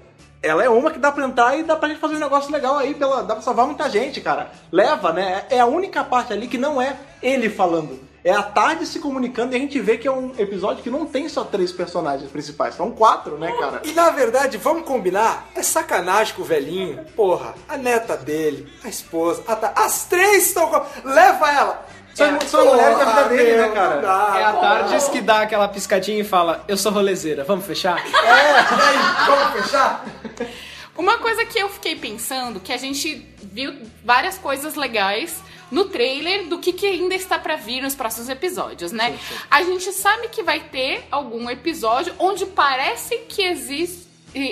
ela é uma que dá pra entrar e dá pra gente fazer um negócio legal aí, pela, dá pra salvar muita gente, cara. Leva, né? É a única parte ali que não é ele falando. É a tarde se comunicando e a gente vê que é um episódio que não tem só três personagens principais, são quatro, né, cara? E na verdade, vamos combinar, é sacanagem com o velhinho. Porra, a neta dele, a esposa, a Ta- as três estão. Leva ela! São, são mulheres da vida Porra, dele, né, cara? dá, É a. Tardes que dá aquela piscadinha e fala, eu sou rolezeira, vamos fechar? É, e aí, vamos fechar? Uma coisa que eu fiquei pensando, que a gente viu várias coisas legais no trailer do que, que ainda está pra vir nos próximos episódios, né? A gente sabe que vai ter algum episódio onde parece que existe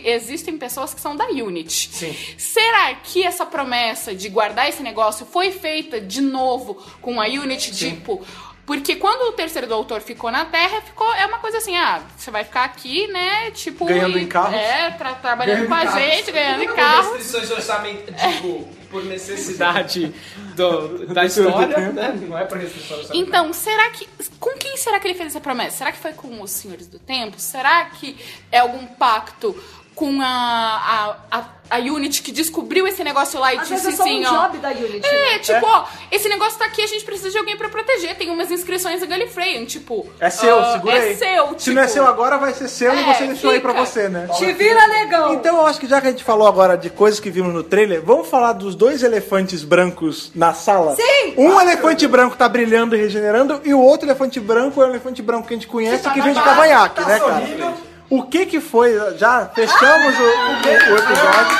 existem pessoas que são da Unity. Sim. Será que essa promessa de guardar esse negócio foi feita de novo com a Unity, tipo, porque quando o terceiro doutor ficou na Terra, ficou é uma coisa assim, ah, você vai ficar aqui, né, tipo, Ganhando e- em carros. É, tra- trabalhando Ganhando com a gente, ganhando em carros. restrições orçamentárias, digo, por necessidade do- da história, né? Não é por orçamentárias. Então, será que. Com quem será que ele fez essa promessa? Será que foi com os senhores do tempo? Será que é algum pacto com a, a, a, a Unity que descobriu esse negócio lá e Às disse vezes é só assim, um ó. job da Unity. É, né? tipo, ó, esse negócio tá aqui, a gente precisa de alguém pra proteger. Tem umas inscrições da Gallifreyan, tipo. É seu, ah, segura é aí. seu, Se tipo, não é seu agora, vai ser seu e É, você deixou aí pra você, né? Te vira, negão! Então eu acho que já que a gente falou agora de coisas que vimos no trailer, vamos falar dos dois elefantes brancos na sala? Sim! Um elefante branco tá brilhando e regenerando, e o outro elefante branco é o elefante branco que a gente conhece que vem de cavanhaque, né, cara? O que que foi? Já fechamos o, o- o episódio.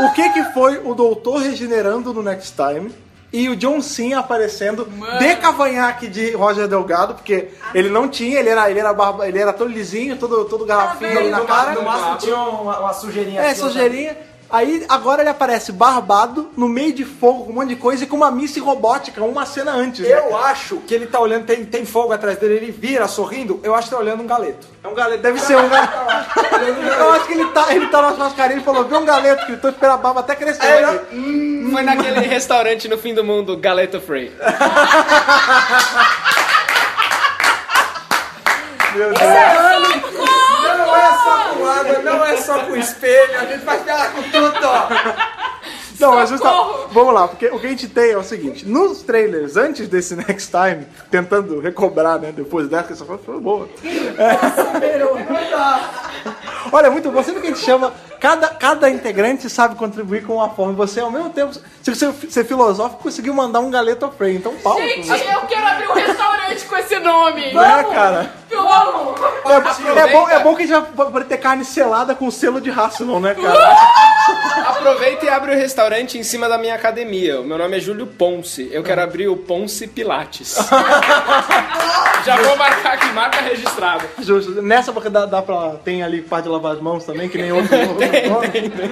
O que que foi o doutor regenerando no Next Time? E o John Cena aparecendo de cavanhaque de Roger Delgado, porque ele não tinha, ele era, ele era, barba, ele era todo lisinho, todo, todo garrafinho ali na cara. No máximo tinha uma, uma sujeirinha É, aqui, ó. sujeirinha. Aí agora ele aparece barbado, no meio de fogo, com um monte de coisa e com uma missa robótica, uma cena antes. né, Eu acho que ele tá olhando, tem, tem fogo atrás dele, ele vira sorrindo, eu acho que tá olhando um galeto. É um galeto, deve ser um galeto. Eu acho que ele tá, ele tá na churrascaria e falou: vê um galeto, que eu tô esperando a barba até crescer. Aí hoje." ele- Foi naquele restaurante no fim do mundo, Galeta Free. Meu Deus. É água, não é só com espelho, a gente vai ferrar com tudo, ó. Não, mas justa... vamos lá, porque o que a gente tem é o seguinte: nos trailers, antes desse Next Time, tentando recobrar, né, depois dessa, que essa foi foi boa. Olha, é muito bom. Sempre que a gente chama, cada, cada integrante sabe contribuir com uma forma. E você, ao mesmo tempo, se você ser filosófico, conseguiu mandar um Galeta Frey. Então, pau. Gente, eu quero abrir um restaurante com esse nome. Né, cara? Vamos! É, é bom, é bom que a gente vai poder ter carne selada com selo de raça, não, né, cara? Aproveita e abre o restaurante em cima da minha academia. O meu nome é Júlio Ponce. Eu quero abrir o Ponce Pilates. Já vou marcar aqui, marca registrada. Justo. Nessa porque dá, dá pra. Tem ali parte de lavar as mãos também, que nem outro.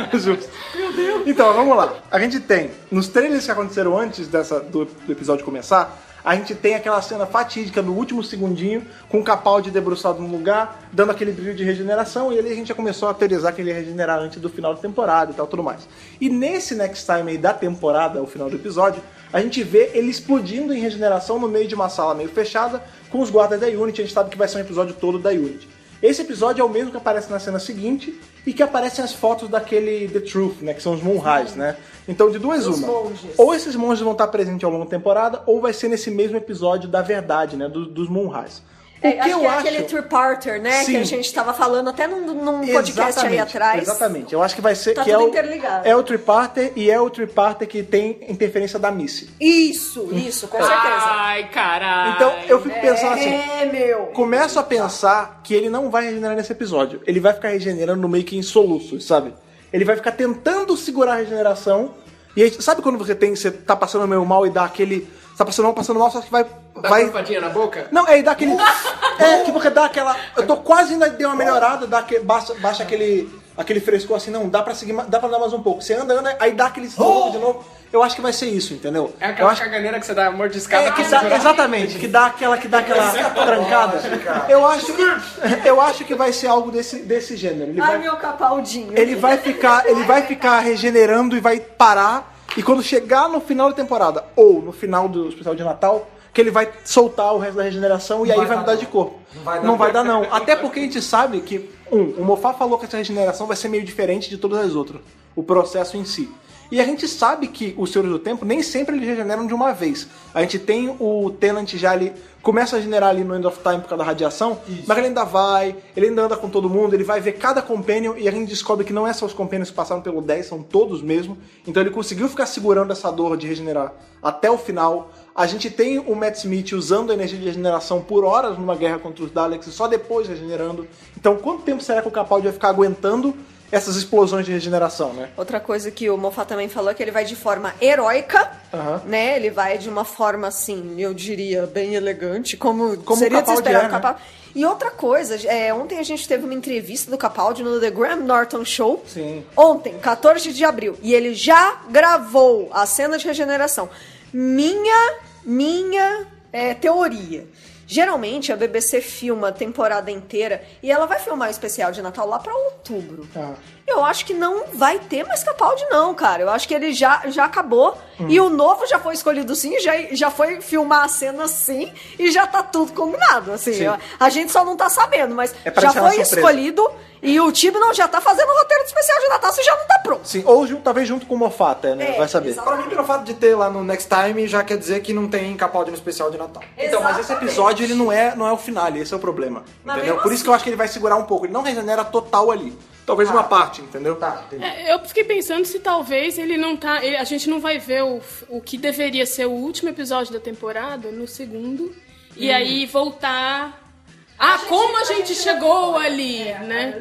outro Justo. Meu Deus. Então, vamos lá. A gente tem, nos trailers que aconteceram antes dessa, do, do episódio começar, a gente tem aquela cena fatídica no último segundinho, com o Capaldi debruçado no lugar, dando aquele brilho de regeneração, e ali a gente já começou a teorizar que ele ia regenerar antes do final da temporada e tal, tudo mais. E nesse next time aí da temporada, o final do episódio, a gente vê ele explodindo em regeneração no meio de uma sala meio fechada, com os guardas da Unity, a gente sabe que vai ser um episódio todo da Unity. Esse episódio é o mesmo que aparece na cena seguinte e que aparecem as fotos daquele The Truth, né? Que são os Moonrise, né? Então, de duas Os uma. monges. Ou esses monges vão estar presentes ao longo da temporada, ou vai ser nesse mesmo episódio da verdade, né? do- dos Moonrise. O É, que acho eu que é acho... aquele three-parter, né? Sim. Que a gente tava falando até num, num podcast aí Exatamente, atrás. Exatamente. Eu acho que vai ser Tá que tudo é o, interligado. é o triparter e é o triparter que tem interferência da Missy. Isso, isso, com certeza. Ai, caralho. Então eu fico pensando assim, É, meu. começo a pensar que ele não vai regenerar nesse episódio. Ele vai ficar regenerando no meio que em soluços, sabe? Ele vai ficar tentando segurar a regeneração. E aí, sabe quando você tem, você tá passando meio mal e dá aquele. Tá passando mal, passando mal, só que vai. Dá vai corpadinha na boca? Não, é, e dá aquele. é, que porque dá aquela. Eu tô quase ainda deu uma melhorada, dá que, baixa, baixa aquele. Aquele frescor assim, não, dá pra seguir, dá pra dar mais um pouco. Você anda, anda, aí dá aquele estômago de novo. Eu acho que vai ser isso, entendeu? É eu aquela acho caganeira que você dá mordiscada é, pra que dá- exatamente, que dá aquela, que dá aquela trancada. Eu acho, eu acho que vai ser algo desse, desse gênero. Ele Ai, vai, meu capaldinho. ele vai ficar, ele vai ficar regenerando e vai parar. E quando chegar no final da temporada ou no final do especial de Natal, que ele vai soltar o resto da regeneração e aí vai mudar de corpo. Não vai dar não. Até porque a gente sabe que um, o Moffat falou que essa regeneração vai ser meio diferente de todas as outras, o processo em si. E a gente sabe que os Senhores do Tempo nem sempre eles regeneram de uma vez. A gente tem o Tenant já ali, começa a regenerar ali no End of Time por causa da radiação, mas ele ainda vai, ele ainda anda com todo mundo, ele vai ver cada Companion e a gente descobre que não é só os Companions que passaram pelo 10, são todos mesmo. Então ele conseguiu ficar segurando essa dor de regenerar até o final. A gente tem o Matt Smith usando a energia de regeneração por horas numa guerra contra os Daleks e só depois regenerando. Então quanto tempo será que o Capaldi vai ficar aguentando essas explosões de regeneração, né? Outra coisa que o Moffat também falou é que ele vai de forma heróica, Aham. né? Ele vai de uma forma, assim, eu diria, bem elegante, como, Como seria o Capaldi de se esperar é, do né? Capaldi. E outra coisa, é, ontem a gente teve uma entrevista do Capaldi no The Graham Norton Show. Sim. Ontem, 14 de abril. E ele já gravou a cena de regeneração. Minha, minha é, teoria. Geralmente a BBC filma a temporada inteira e ela vai filmar o especial de Natal lá pra outubro. Ah. Eu acho que não vai ter mais Capaldi, não, cara. Eu acho que ele já, já acabou. Hum. E o novo já foi escolhido sim, já, já foi filmar a cena sim, e já tá tudo combinado. Assim, Sim. a, gente só não tá sabendo, mas É já foi escolhido e o Tibnon já tá fazendo o roteiro do especial de Natal, se já não tá pronto. Sim, ou talvez junto com o Moffat, né? É, vai saber. exatamente. Pra mim, pelo fato de ter lá no Next Time, já quer dizer que não tem Capaldi no especial de Natal. Então, mas esse episódio ele não é, não é o finale, esse é o problema. Mas entendeu? Por isso que eu acho que ele vai segurar um pouco. Ele não regenera total ali. Talvez uma parte, entendeu? Tá. É, eu fiquei pensando se talvez ele não tá. ele- a gente não vai ver o, o que deveria ser o último episódio da temporada no segundo. E aí voltar. Ah, como a gente chegou ali, né?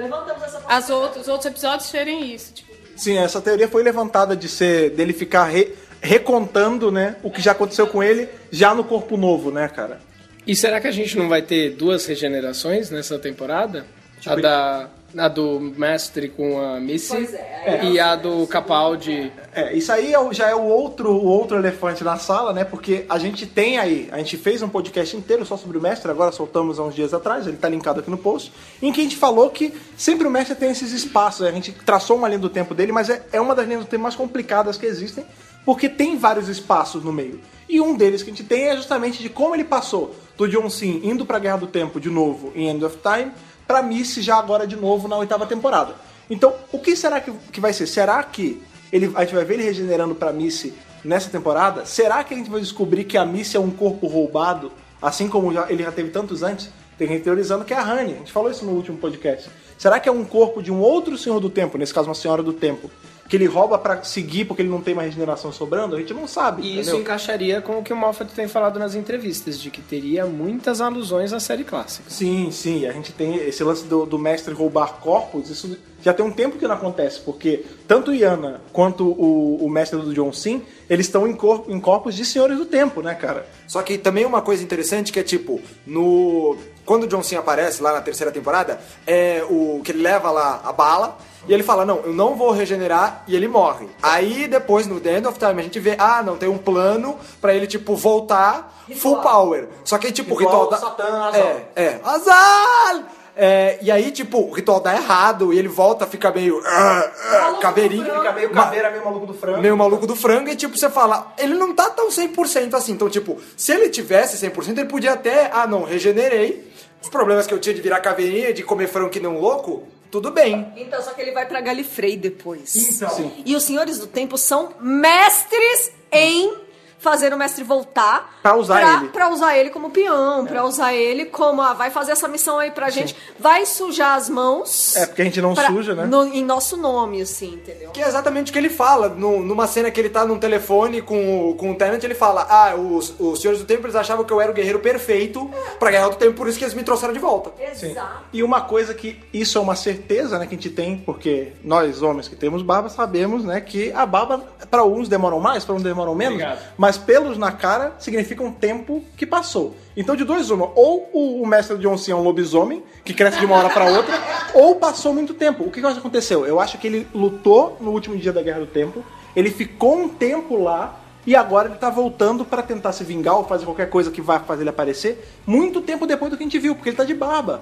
As outros, os outros episódios serem isso. Tipo, Sim, essa teoria foi levantada de ser dele ficar re- recontando, né, o que já aconteceu com ele já no corpo novo, né, cara? E será que a gente não vai ter duas regenerações nessa temporada? Tipo, a da a do Mestre com a Missy Pois é, e a do Capaldi. É, isso aí é já é o outro, o outro elefante na sala, né? Porque a gente tem aí, a gente fez um podcast inteiro só sobre o mestre, agora soltamos há uns dias atrás, ele tá linkado aqui no post, em que a gente falou que sempre o mestre tem esses espaços, né? a gente traçou uma linha do tempo dele, mas é, é uma das linhas do tempo mais complicadas que existem, porque tem vários espaços no meio. E um deles que a gente tem é justamente de como ele passou do John Sim indo pra Guerra do Tempo de novo em End of Time, pra Missy já agora de novo na oitava temporada. Então, o que será que, que vai ser? Será que ele, a gente vai ver ele regenerando pra Missy nessa temporada? Será que a gente vai descobrir que a Missy é um corpo roubado, assim como já- ele já teve tantos antes? Tem gente teorizando que é a Honey. A gente falou isso no último podcast. Será que é um corpo de um outro Senhor do Tempo, nesse caso uma Senhora do Tempo, que ele rouba pra seguir porque ele não tem mais regeneração sobrando? A gente não sabe. E isso entendeu? encaixaria com o que o Moffat tem falado nas entrevistas, de que teria muitas alusões à série clássica. Sim, sim, a gente tem esse lance do, do mestre roubar corpos, isso já tem um tempo que não acontece, porque tanto Yana quanto o, o mestre do John Sim, eles estão em, cor- em corpos de senhores do tempo, né, cara? Só que também uma coisa interessante que é tipo, no. Quando o John Cena aparece lá na terceira temporada, é o que ele leva lá a bala. E ele fala, não, eu não vou regenerar, e ele morre. Aí depois, no The End of Time, a gente vê, ah, não, tem um plano pra ele, tipo, voltar full power. Só que, tipo, o Igual ritual da... Satã, Azal. É, é. Azal! É, e aí, tipo, o ritual dá errado e ele volta, fica meio. ah, ah, caveirinho. Fica meio caveira, meio maluco do frango. meio maluco do frango e tipo, você fala, ele não tá tão 100% assim. Então, tipo, se ele tivesse 100%, ele podia até, ah, não, regenerei. Os problemas que eu tinha de virar caveirinha, de comer frango que não louco, tudo bem. Então, só que ele vai pra Galifrey depois. Então, E os senhores do tempo são mestres em fazer o mestre voltar Pra usar pra, ele. pra usar ele como peão, pra usar ele como ah, vai fazer essa missão aí pra gente, vai sujar as mãos. É, porque a gente não pra- suja, né? no- em nosso nome, assim, entendeu? que é exatamente o que ele fala. No- numa cena que ele tá num telefone com, o- com o Tenant, ele fala, ah, os, os senhores do tempo, eles achavam que eu era o guerreiro perfeito pra ganhar outro tempo, por isso que eles me trouxeram de volta. Exato. E uma coisa que isso é uma certeza, né, que a gente tem, porque nós homens que temos barba sabemos, né, que a barba para uns demoram mais, para uns demoram menos, Obrigado. mas pelos na cara significa um tempo que passou. Então de dois uma, ou o, mestre John Cena é um lobisomem que cresce de uma hora para outra, ou passou muito tempo. O que que aconteceu? Eu acho que ele lutou no último dia da Guerra do Tempo, ele ficou um tempo lá e agora ele tá voltando para tentar se vingar ou fazer qualquer coisa que vá fazer ele aparecer muito tempo depois do que a gente viu, porque ele tá de barba.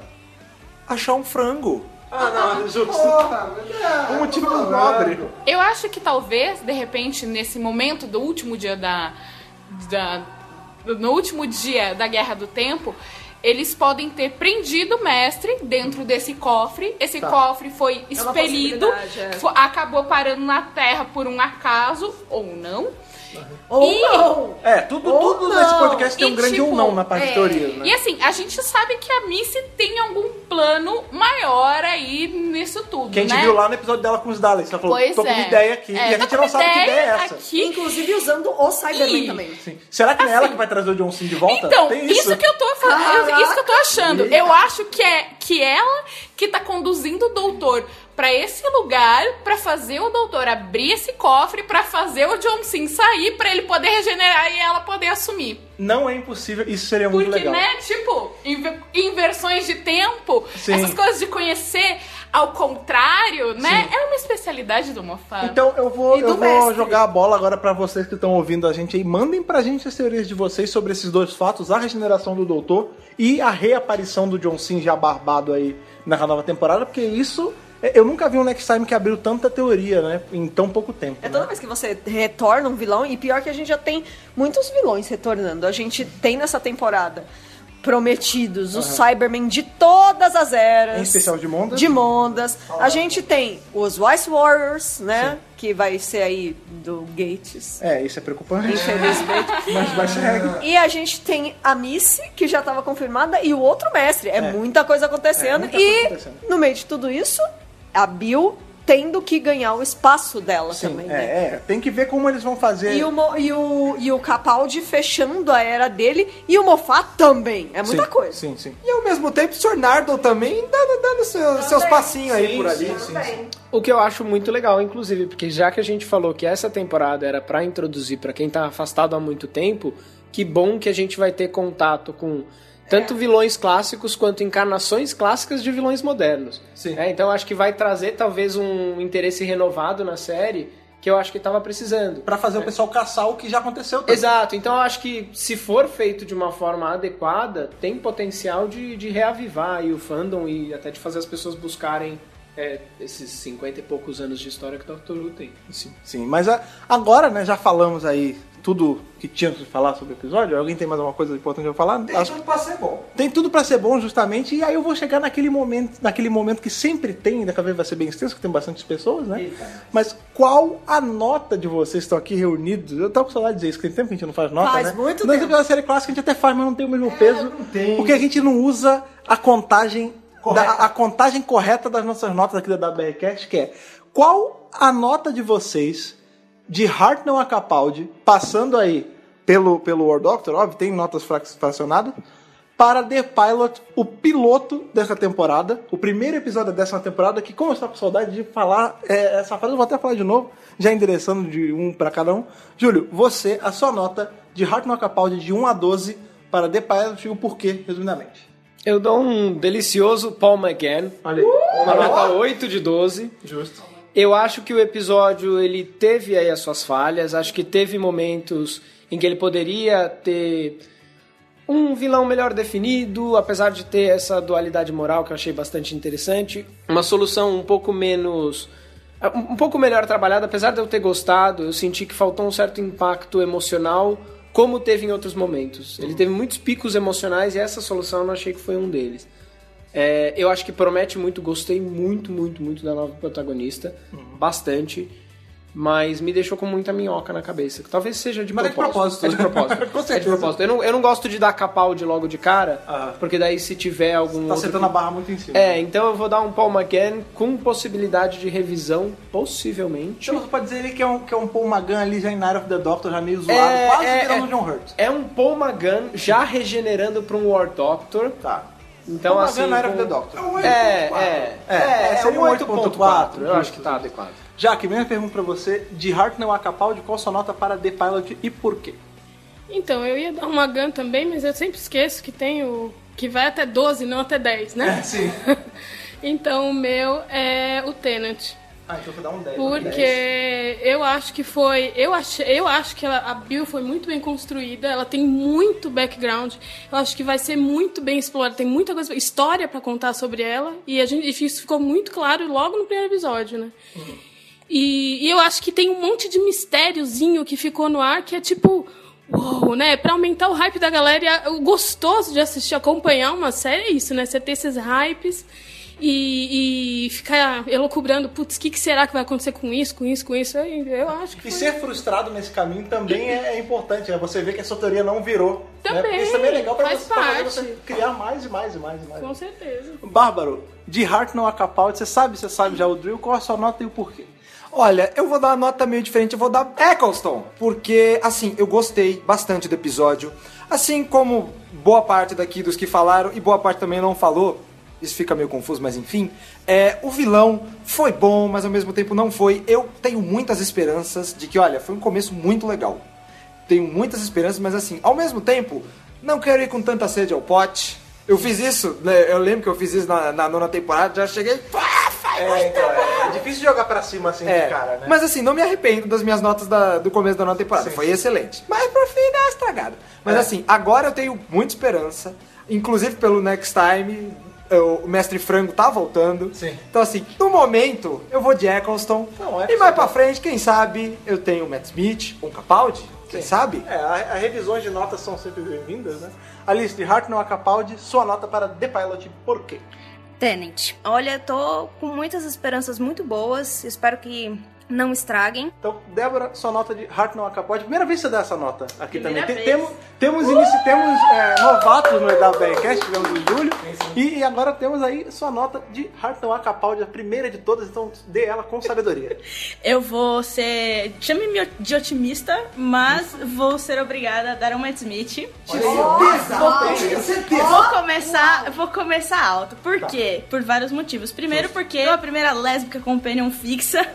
Achar um frango. Ah, não, justo. Um motivo nobre. Eu acho que talvez, de repente, nesse momento do último dia da. da no último dia da Guerra do Tempo, eles podem ter prendido o mestre dentro desse cofre. Esse Tá. cofre foi uma expelido, é. fo- acabou parando na Terra por um acaso, ou não. Ou E- não! É, tudo, Ou tudo não. nesse podcast tem um E, grande tipo, ou não na parte de é, teoria, né? E assim, a gente sabe que a Missy tem algum plano maior aí nisso tudo, Que a gente né? viu lá no episódio dela com os Daleks. Ela falou, Pois tô com uma é. ideia aqui. É, e a gente não sabe que ideia é essa. Aqui. Inclusive usando o Cyberman Ih. também. Sim. Será que não é ela Assim. que vai trazer o John Cena de volta? Então, Tem isso. que eu tô falando, isso que eu tô achando. Eu acho que é que ela que tá conduzindo o doutor pra esse lugar pra fazer o doutor abrir esse cofre pra fazer o John Sim sair pra ele poder regenerar e ela poder assumir. Não é impossível, isso seria muito Porque, legal. né, tipo, inve- inversões de tempo, Sim. essas coisas de conhecer ao contrário, né? É uma especialidade do Mofá. Então eu vou, eu vou mestre. jogar a bola agora pra vocês que estão ouvindo a gente aí. Mandem pra gente as teorias de vocês sobre esses dois fatos, a regeneração do doutor e a reaparição do John Cena já barbado aí na nova temporada, porque isso... Eu nunca vi um Next Time que abriu tanta teoria, né? Em tão pouco tempo. É né? toda vez que você retorna um vilão, e pior que a gente já tem muitos vilões retornando. A gente tem nessa temporada prometidos os Cybermen de todas as eras. Em especial de Mondas. De Mondas. A gente tem os Vice Warriors, né? Que vai ser aí do Gates. É, isso é preocupante. Infelizmente. Mas, mas segue. E a gente tem a Missy, que já estava confirmada, e o outro mestre. É, muita coisa acontecendo. É, muita coisa e acontecendo. no meio de tudo isso, a Bill tendo que ganhar o espaço dela Sim, também, né? é, é, tem que ver como eles vão fazer. E o, Mo- e, o, e o Capaldi fechando a era dele e o Moffat também. É muita Sim, coisa. Sim, sim. E ao mesmo tempo, o Sr. Nardon também dando, dando seu- seus passinhos aí Sim, por ali. sim, sim. O que eu acho muito legal, inclusive, porque já que a gente falou que essa temporada era pra introduzir pra quem tá afastado há muito tempo, que bom que a gente vai ter contato com tanto vilões clássicos quanto encarnações clássicas de vilões modernos. Sim. É, então acho que vai trazer talvez um interesse renovado na série que eu acho que tava precisando. Pra fazer o pessoal caçar o que já aconteceu. também. Exato, então eu acho que se for feito de uma forma adequada, tem potencial de, de reavivar aí o fandom e até de fazer as pessoas buscarem é, esses 50 e poucos anos de história que o Doctor Who tem. Sim, sim. Mas a- agora, né, já falamos aí tudo que tínhamos que falar sobre o episódio. Alguém tem mais alguma coisa importante pra falar? Tem Acho- tudo pra ser bom. Tem tudo pra ser bom, justamente, e aí eu vou chegar naquele momento, naquele momento que sempre tem, daqui a vez vai ser bem extenso, que tem bastante pessoas, né? Mas qual a nota de vocês que estão aqui reunidos? Eu tava com saudade de dizer isso, que tem tempo que a gente não faz nota, Faz né? muito Nas tempo. da série clássica a gente até faz, mas não tem o mesmo peso. tem. Porque a gente não usa a contagem, Correta. da- a contagem correta das nossas notas aqui da WRCast, que é qual a nota de vocês de Hartnell a Capaldi, passando aí pelo, pelo War Doctor, óbvio, tem notas frac- fracionadas, para The Pilot, o piloto dessa temporada, o primeiro episódio da décima temporada, que como eu estava com saudade de falar é, essa frase, eu vou até falar de novo, já endereçando de um para cada um. Júlio, você, a sua nota de Hartnell a Capaldi de 1 a 12 para The Pilot e o porquê, resumidamente. Eu dou um delicioso Paul McGann, Olha aí. uma nota 8 de 12. Justo. Eu acho que o episódio ele teve aí as suas falhas, acho que teve momentos em que ele poderia ter Um vilão melhor definido, apesar de ter essa dualidade moral que eu achei bastante interessante. Uma solução um pouco menos. um pouco melhor trabalhada, apesar de eu ter gostado, eu senti que faltou um certo impacto emocional, como teve em outros momentos. Ele teve muitos picos emocionais e essa solução eu não achei que foi um deles. É, eu acho que promete muito, gostei muito, muito, muito da nova protagonista. Bastante. Mas me deixou com muita minhoca na cabeça. Talvez seja de Mas é de propósito. propósito. É de propósito. É de propósito. Eu não, eu não gosto de dar Capaldi logo de cara, Ah. porque daí se tiver algum. Tá outro sentando a que- barra muito em cima. É, então eu vou dar um Paul McGann com possibilidade de revisão, possivelmente. Então você pode dizer ele que é um, que é um Paul Magan ali já em Night of the Doctor, já meio zoado, É, quase é, virando é. John Hurt. É um Paul McGann já regenerando para um War Doctor. Tá. Então, Paul assim. McGann, Night of the Doctor. É, é, é, é, seria um um 8.4. Eu justo, acho que tá adequado. Jaque, mesma pergunta pra você. De Hartnell a Capaldi, qual sua nota para The Pilot e por quê? Então, eu ia dar uma GAN também, mas eu sempre esqueço que tem o. que vai até 12, não até 10, né? sim. então o meu é o Tenant. Ah, então vou dar um 10. Porque eu acho que foi. Eu, achei, eu acho que ela- a Bill foi muito bem construída, ela tem muito background. Eu acho que vai ser muito bem explorada. Tem muita coisa, história pra contar sobre ela. E a gente, isso ficou muito claro logo no primeiro episódio, né? E, e eu acho que tem um monte de mistériozinho que ficou no ar que é tipo. Uou, né? Pra aumentar o hype da galera. O gostoso de assistir, acompanhar uma série é isso, né? Você ter esses hypes e, e ficar elocubrando, putz, o que, que será que vai acontecer com isso, com isso, com isso? Eu, eu acho que E foi... ser frustrado nesse caminho também é, é importante, né? Você vê que essa teoria não virou. né? Também, Porque isso também é legal pra faz você, você criar mais e mais e mais e mais. Com certeza. Bárbaro, de Hartnell a Capaldi, você sabe, você sabe já o drill, qual a sua nota e o porquê? Olha, eu vou dar uma nota meio diferente, eu vou dar Eccleston, porque, assim, eu gostei bastante do episódio. Assim como boa parte daqui dos que falaram e boa parte também não falou, isso fica meio confuso, mas enfim. É, o vilão foi bom, mas ao mesmo tempo não foi. Eu tenho muitas esperanças de que, olha, foi um começo muito legal. Tenho muitas esperanças, mas assim, ao mesmo tempo, não quero ir com tanta sede ao pote. Eu fiz isso, né? Eu lembro que eu fiz isso na, na nona temporada, já cheguei. É, então, é, é difícil jogar pra cima assim É, de cara, né? Mas assim, não me arrependo das minhas notas da- do começo da nova temporada. Sim. Foi excelente. Mas por fim deu uma estragada. Mas É. assim, agora eu tenho muita esperança. Inclusive pelo Next Time. Eu- O Mestre Frango tá voltando. Sim. Então, assim, no momento, eu vou de Eccleston. Não, e mais é pra bom. frente, quem sabe, eu tenho o Matt Smith, um Capaldi, quem sabe? É, a, a revisões de notas são sempre bem-vindas, né? Alice, de Hartnell a Capaldi, sua nota para The Pilot, por quê? Tenant. Olha, tô com muitas esperanças muito boas. Espero que não estraguem. Então, Débora, sua nota de Hartnell a Capaldi. Primeira vez que você dá essa nota aqui Primeira também. Tem- vez. Temos, temos, inici- temos é, novatos no EWBcast, tivemos em julho. E, e agora temos aí sua nota de Hartnell a Capaldi, a primeira de todas, então dê ela com sabedoria. Eu vou ser. Chame-me de otimista, mas vou ser obrigada a dar um Matt Smith. Vou começar, vou começar alto. Por quê? Por vários motivos. Primeiro, porque é a primeira lésbica companion fixa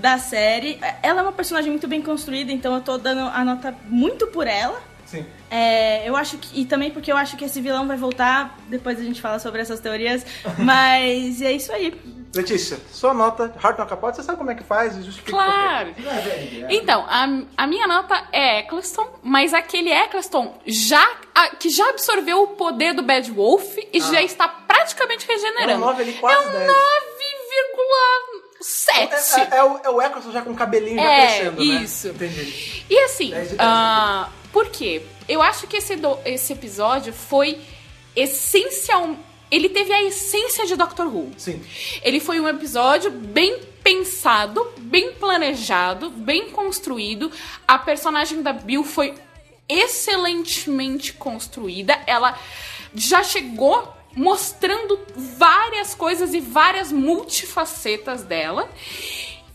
da série. Ela é uma personagem muito bem construída, então eu tô dando a nota muito por ela. Sim. É, eu acho que. E também porque eu acho que esse vilão vai voltar. Depois a gente fala sobre essas teorias. Mas é isso aí. Letícia, sua nota, Hartnell a Capaldi, você sabe como é que faz e justifica Claro. quê. Então, a, a minha nota é Eccleston, mas aquele Eccleston já, a- que já absorveu o poder do Bad Wolf e já está praticamente regenerando. É um nove ali, quase é um 10. 9,7. É, é, é o, é o Eccleston já com o cabelinho já É, crescendo, né? isso. Entendi. E assim, ah, por quê? Eu acho que esse, do- esse episódio foi essencial. Ele teve a essência de Doctor Who. Sim. Ele foi um episódio bem pensado, bem planejado, bem construído. A personagem da Bill foi excelentemente construída. Ela já chegou mostrando várias coisas e várias multifacetas dela.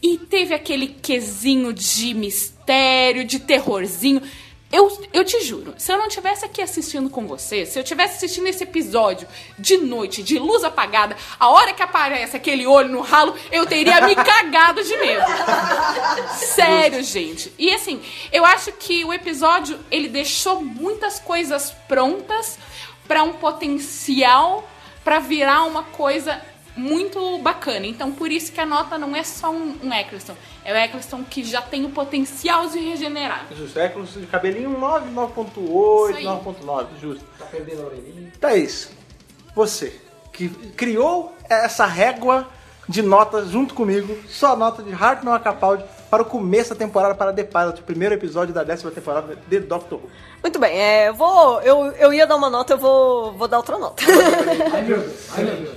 E teve aquele quesinho de mistério, de terrorzinho. Eu, eu te juro, se eu não tivesse aqui assistindo com você, se eu tivesse assistindo esse episódio de noite, de luz apagada, a hora que aparece aquele olho no ralo, eu teria me cagado de medo. Sério, gente. E assim, eu acho que o episódio ele deixou muitas coisas prontas pra um potencial pra virar uma coisa muito bacana. Então, por isso que a nota não é só um, um Eccleston. É o Eccleston que já tem o potencial de regenerar. Justo, é de cabelinho 9, 9.8, Isso aí. 9.9, justo. Tá perdendo a orelhinha. Thaís, você, que criou essa régua de notas junto comigo, sua nota de Hartnell Capaldi para o começo da temporada, para The Pilot, o primeiro episódio da décima temporada de Doctor Who. Muito bem, é, eu vou. Eu, eu ia dar uma nota, eu vou, vou dar outra nota.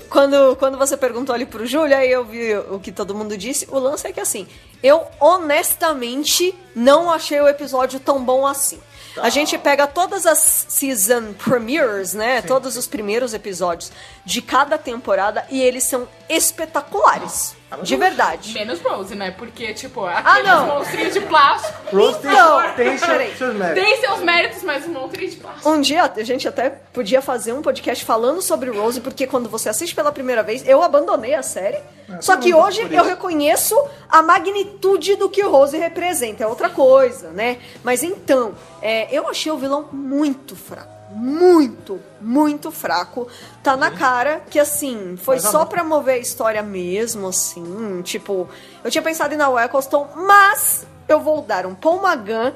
quando, quando você perguntou ali pro Júlio, aí eu vi o que todo mundo disse. O lance é que assim, eu honestamente não achei o episódio tão bom assim. A gente pega todas as season premieres, né? Todos os primeiros episódios de cada temporada e eles são espetaculares. De verdade. Menos Rose, né? Porque, tipo, Ah, aqueles não. monstrinhos de plástico. Rose tem, Então, tem seus méritos. Tem seus méritos, mas um monstrinho de plástico. Um dia a gente até podia fazer um podcast falando sobre Rose, porque quando você assiste pela primeira vez, eu abandonei a série. só que hoje eu reconheço a magnitude do que Rose representa. É outra coisa, né? Mas então, é, eu achei o vilão muito fraco. Muito, muito fraco. Tá na cara que, assim, foi Mas, só pra mover a história mesmo, assim. Tipo, eu tinha pensado em na Eccleston, mas eu vou dar um Paul Magan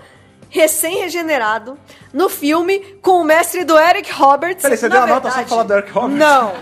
recém-regenerado no filme com o mestre do Eric Roberts. Peraí, você Na deu a nota só verdade, pra falar do Eric Roberts? Não.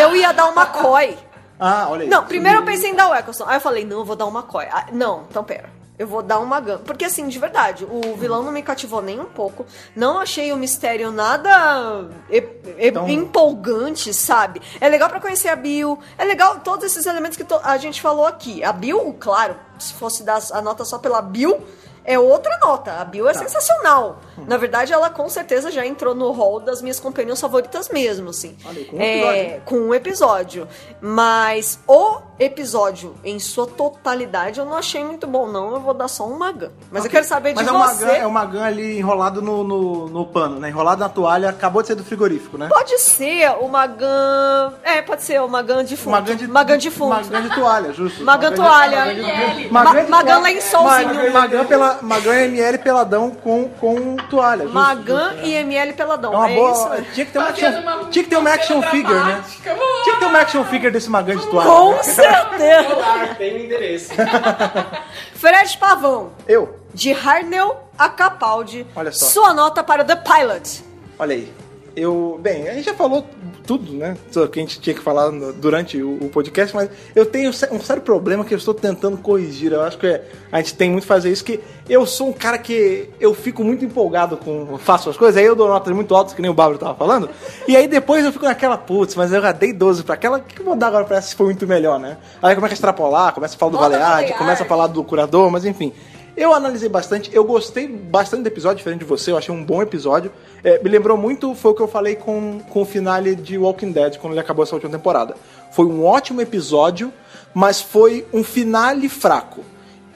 Eu ia dar uma McCoy. Ah, olha aí. Não, primeiro eu pensei em dar o Eccleston. Aí eu falei, não, eu vou dar uma McCoy. Ah, não, então pera. Eu vou dar uma Magan. Porque assim, de verdade, o vilão não me cativou nem um pouco. Não achei o mistério nada e- e- Então- empolgante, sabe? É legal pra conhecer a Bill. É legal todos esses elementos que a gente falou aqui. A Bill, claro, se fosse dar a nota só pela Bill, é outra nota. A Bill é sensacional. Na verdade, ela com certeza já entrou no hall das minhas companhias favoritas mesmo, assim. Olha com um É, episódio. com um episódio. Mas o episódio em sua totalidade eu não achei muito bom, não. Eu vou dar só um Magan. Mas eu quero saber Mas de é você. Magan, é uma Magan ali enrolado no, no, no pano, né? Enrolado na toalha, acabou de sair do frigorífico, né? Pode ser o Magan. É, pode ser o Magan de fundo. Magan de, Magan de fundo. Magan de toalha, justo. Magan de- toalha. Magan de-. Magan de Ma- Magan toalha. lençolzinho. Magan, Magan, pela, Magan ML peladão com, com toalha. justo, Magan justo, e ML peladão. É uma é boa. isso? Tinha que ter uma Fazendo action, uma- tinha que ter uma action figure, né? vamos Tinha que ter uma action figure desse Magan de toalha. Com certeza. Tem um endereço. Fred Pavão, Eu? de Harnell a Capaldi. Olha só. Sua nota para The Pilot. Olha aí. Eu, bem, a gente já falou tudo, né? Só que a gente tinha que falar durante o, o podcast, mas eu tenho um sé- sério problema que eu estou tentando corrigir. Eu acho que é- a gente tem muito que fazer isso, que eu sou um cara que eu fico muito empolgado com faço as coisas, aí eu dou notas muito altas, que nem o Bárbaro tava falando, e aí depois eu fico naquela, putz, mas eu já dei 12 pra aquela, o que eu vou dar agora pra essa se foi muito melhor, né? Aí começa a extrapolar, começa a falar do Baleade. começa a falar do curador, mas enfim. Eu analisei bastante, eu gostei bastante do episódio, diferente de você, eu achei um bom episódio. É, me lembrou muito, foi o que eu falei com, com o finale de Walking Dead, quando ele acabou essa última temporada. Foi um ótimo episódio, mas foi um finale fraco.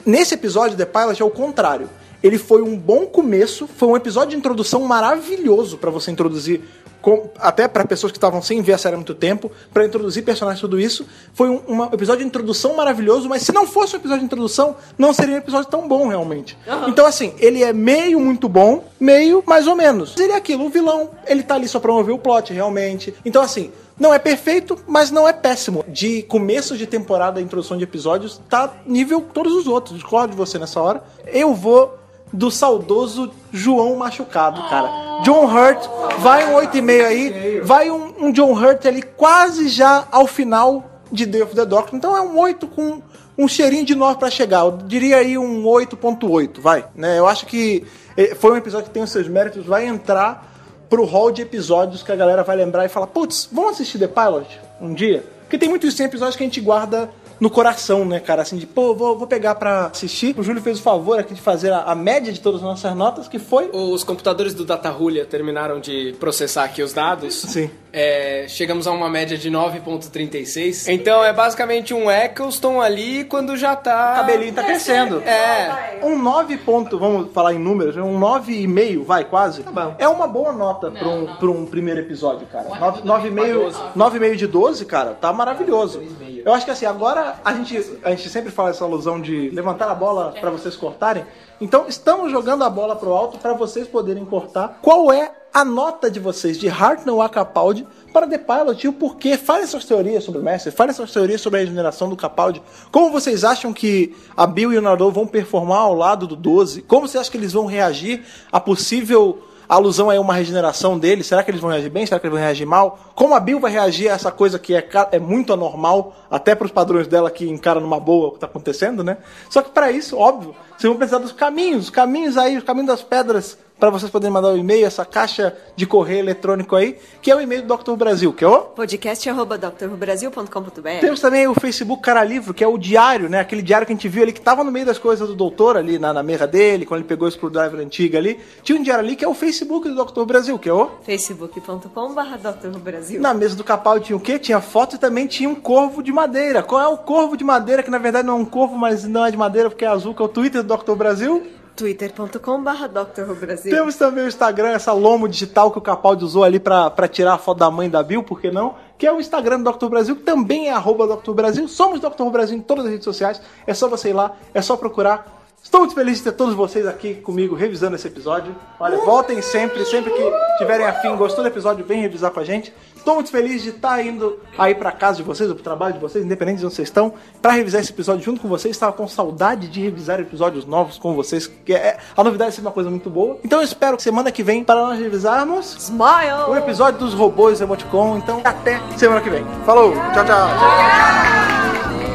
Nesse episódio, The Pilot é o contrário. Ele foi um bom começo, foi um episódio de introdução maravilhoso pra você introduzir, com- até pra pessoas que estavam sem ver a série há muito tempo, pra introduzir personagens tudo isso. Foi um, um episódio de introdução maravilhoso, mas se não fosse um episódio de introdução, não seria um episódio tão bom realmente. Então, assim, ele é meio muito bom, meio mais ou menos. Ele é aquilo, o vilão, ele tá ali só pra mover o plot, realmente. Então, assim, não é perfeito, mas não é péssimo. De começo de temporada, introdução de episódios, tá nível todos os outros. Discordo de você nessa hora. Eu vou do saudoso João machucado, cara. John Hurt, vai um 8,5 aí, vai um, um John Hurt ali quase já ao final de Day of the Doctor. Então é um 8 com um cheirinho de 9 pra chegar. Eu diria aí um 8.8, vai. Né? Eu acho que eh, foi um episódio que tem os seus méritos, vai entrar pro hall de episódios que a galera vai lembrar e falar, putz, vamos assistir The Pilot um dia? Porque tem muito isso, tem episódios que a gente guarda no coração, né, cara? Assim, de, pô, vou, vou pegar pra assistir. O Júlio fez o favor aqui de fazer a, a média de todas as nossas notas, que foi... Os computadores do Datahulia terminaram de processar aqui os dados. Sim. É, chegamos a uma média de 9.36. Então é basicamente um Eccleston ali quando já tá... O cabelinho tá crescendo. É. Um 9 ponto, vamos falar em números, um 9,5, vai, quase. bom. É uma boa nota pra, um, pra um primeiro episódio, cara. 9,5 9,5 de 12, cara, tá maravilhoso. Eu acho que assim, agora a gente, a gente sempre fala essa alusão de levantar a bola pra vocês cortarem. Então, estamos jogando a bola pro alto pra vocês poderem cortar. Qual é a nota de vocês de Hartnell a Capaldi para The Pilot e o porquê? Fale suas teorias sobre o Messi, fale suas teorias sobre a regeneração do Capaldi. Como vocês acham que a Bill e o Naruto vão performar ao lado do 12? Como você acha que eles vão reagir a possível alusão aí a uma regeneração dele? Será que eles vão reagir bem? Será que eles vão reagir mal? Como a Bill vai reagir a essa coisa que é, é muito anormal, até para os padrões dela que encara numa boa o que está acontecendo, né? Só que para isso, óbvio, vocês vão precisar dos caminhos, os caminhos aí, os caminhos das pedras, para vocês poderem mandar o e-mail, essa caixa de correio eletrônico aí, que é o e-mail do Dr. Brasil, que é o Podcast arroba drbrasil.com.br. temos também o Facebook Cara Livro, que é o diário, né? Aquele diário que a gente viu ali, que tava no meio das coisas do doutor ali na, na mesa dele, quando ele pegou o screwdriver antiga ali. Tinha um diário ali que é o Facebook do Dr. Brasil, que é o. facebook.com.br drbrasil. Na mesa do Capaldi tinha o quê? Tinha foto e também tinha um corvo de madeira. Qual é o corvo de madeira, que na verdade não é um corvo, mas não é de madeira porque é azul, que é o Twitter do Dr. Brasil? twitter.com.br drbrasil. Temos também o Instagram, essa lomo digital que o Capaldi usou ali pra, pra tirar a foto da mãe da Bill, por que não? Que é o Instagram do Dr. Brasil, que também é arroba Dr. Brasil. Somos Dr. Brasil em todas as redes sociais. É só você ir lá, é só procurar. Estou muito feliz de ter todos vocês aqui comigo revisando esse episódio. Olha, voltem sempre, sempre que tiverem afim, gostou do episódio, vem revisar com a gente. Estou muito feliz de estar indo aí pra casa de vocês, ou pro trabalho de vocês, independente de onde vocês estão, pra revisar esse episódio junto com vocês. Estava com saudade de revisar episódios novos com vocês, que é a novidade é uma coisa muito boa. Então eu espero que semana que vem, para nós revisarmos Smile! o episódio dos robôs emoticon. Então até semana que vem. Falou, tchau, tchau.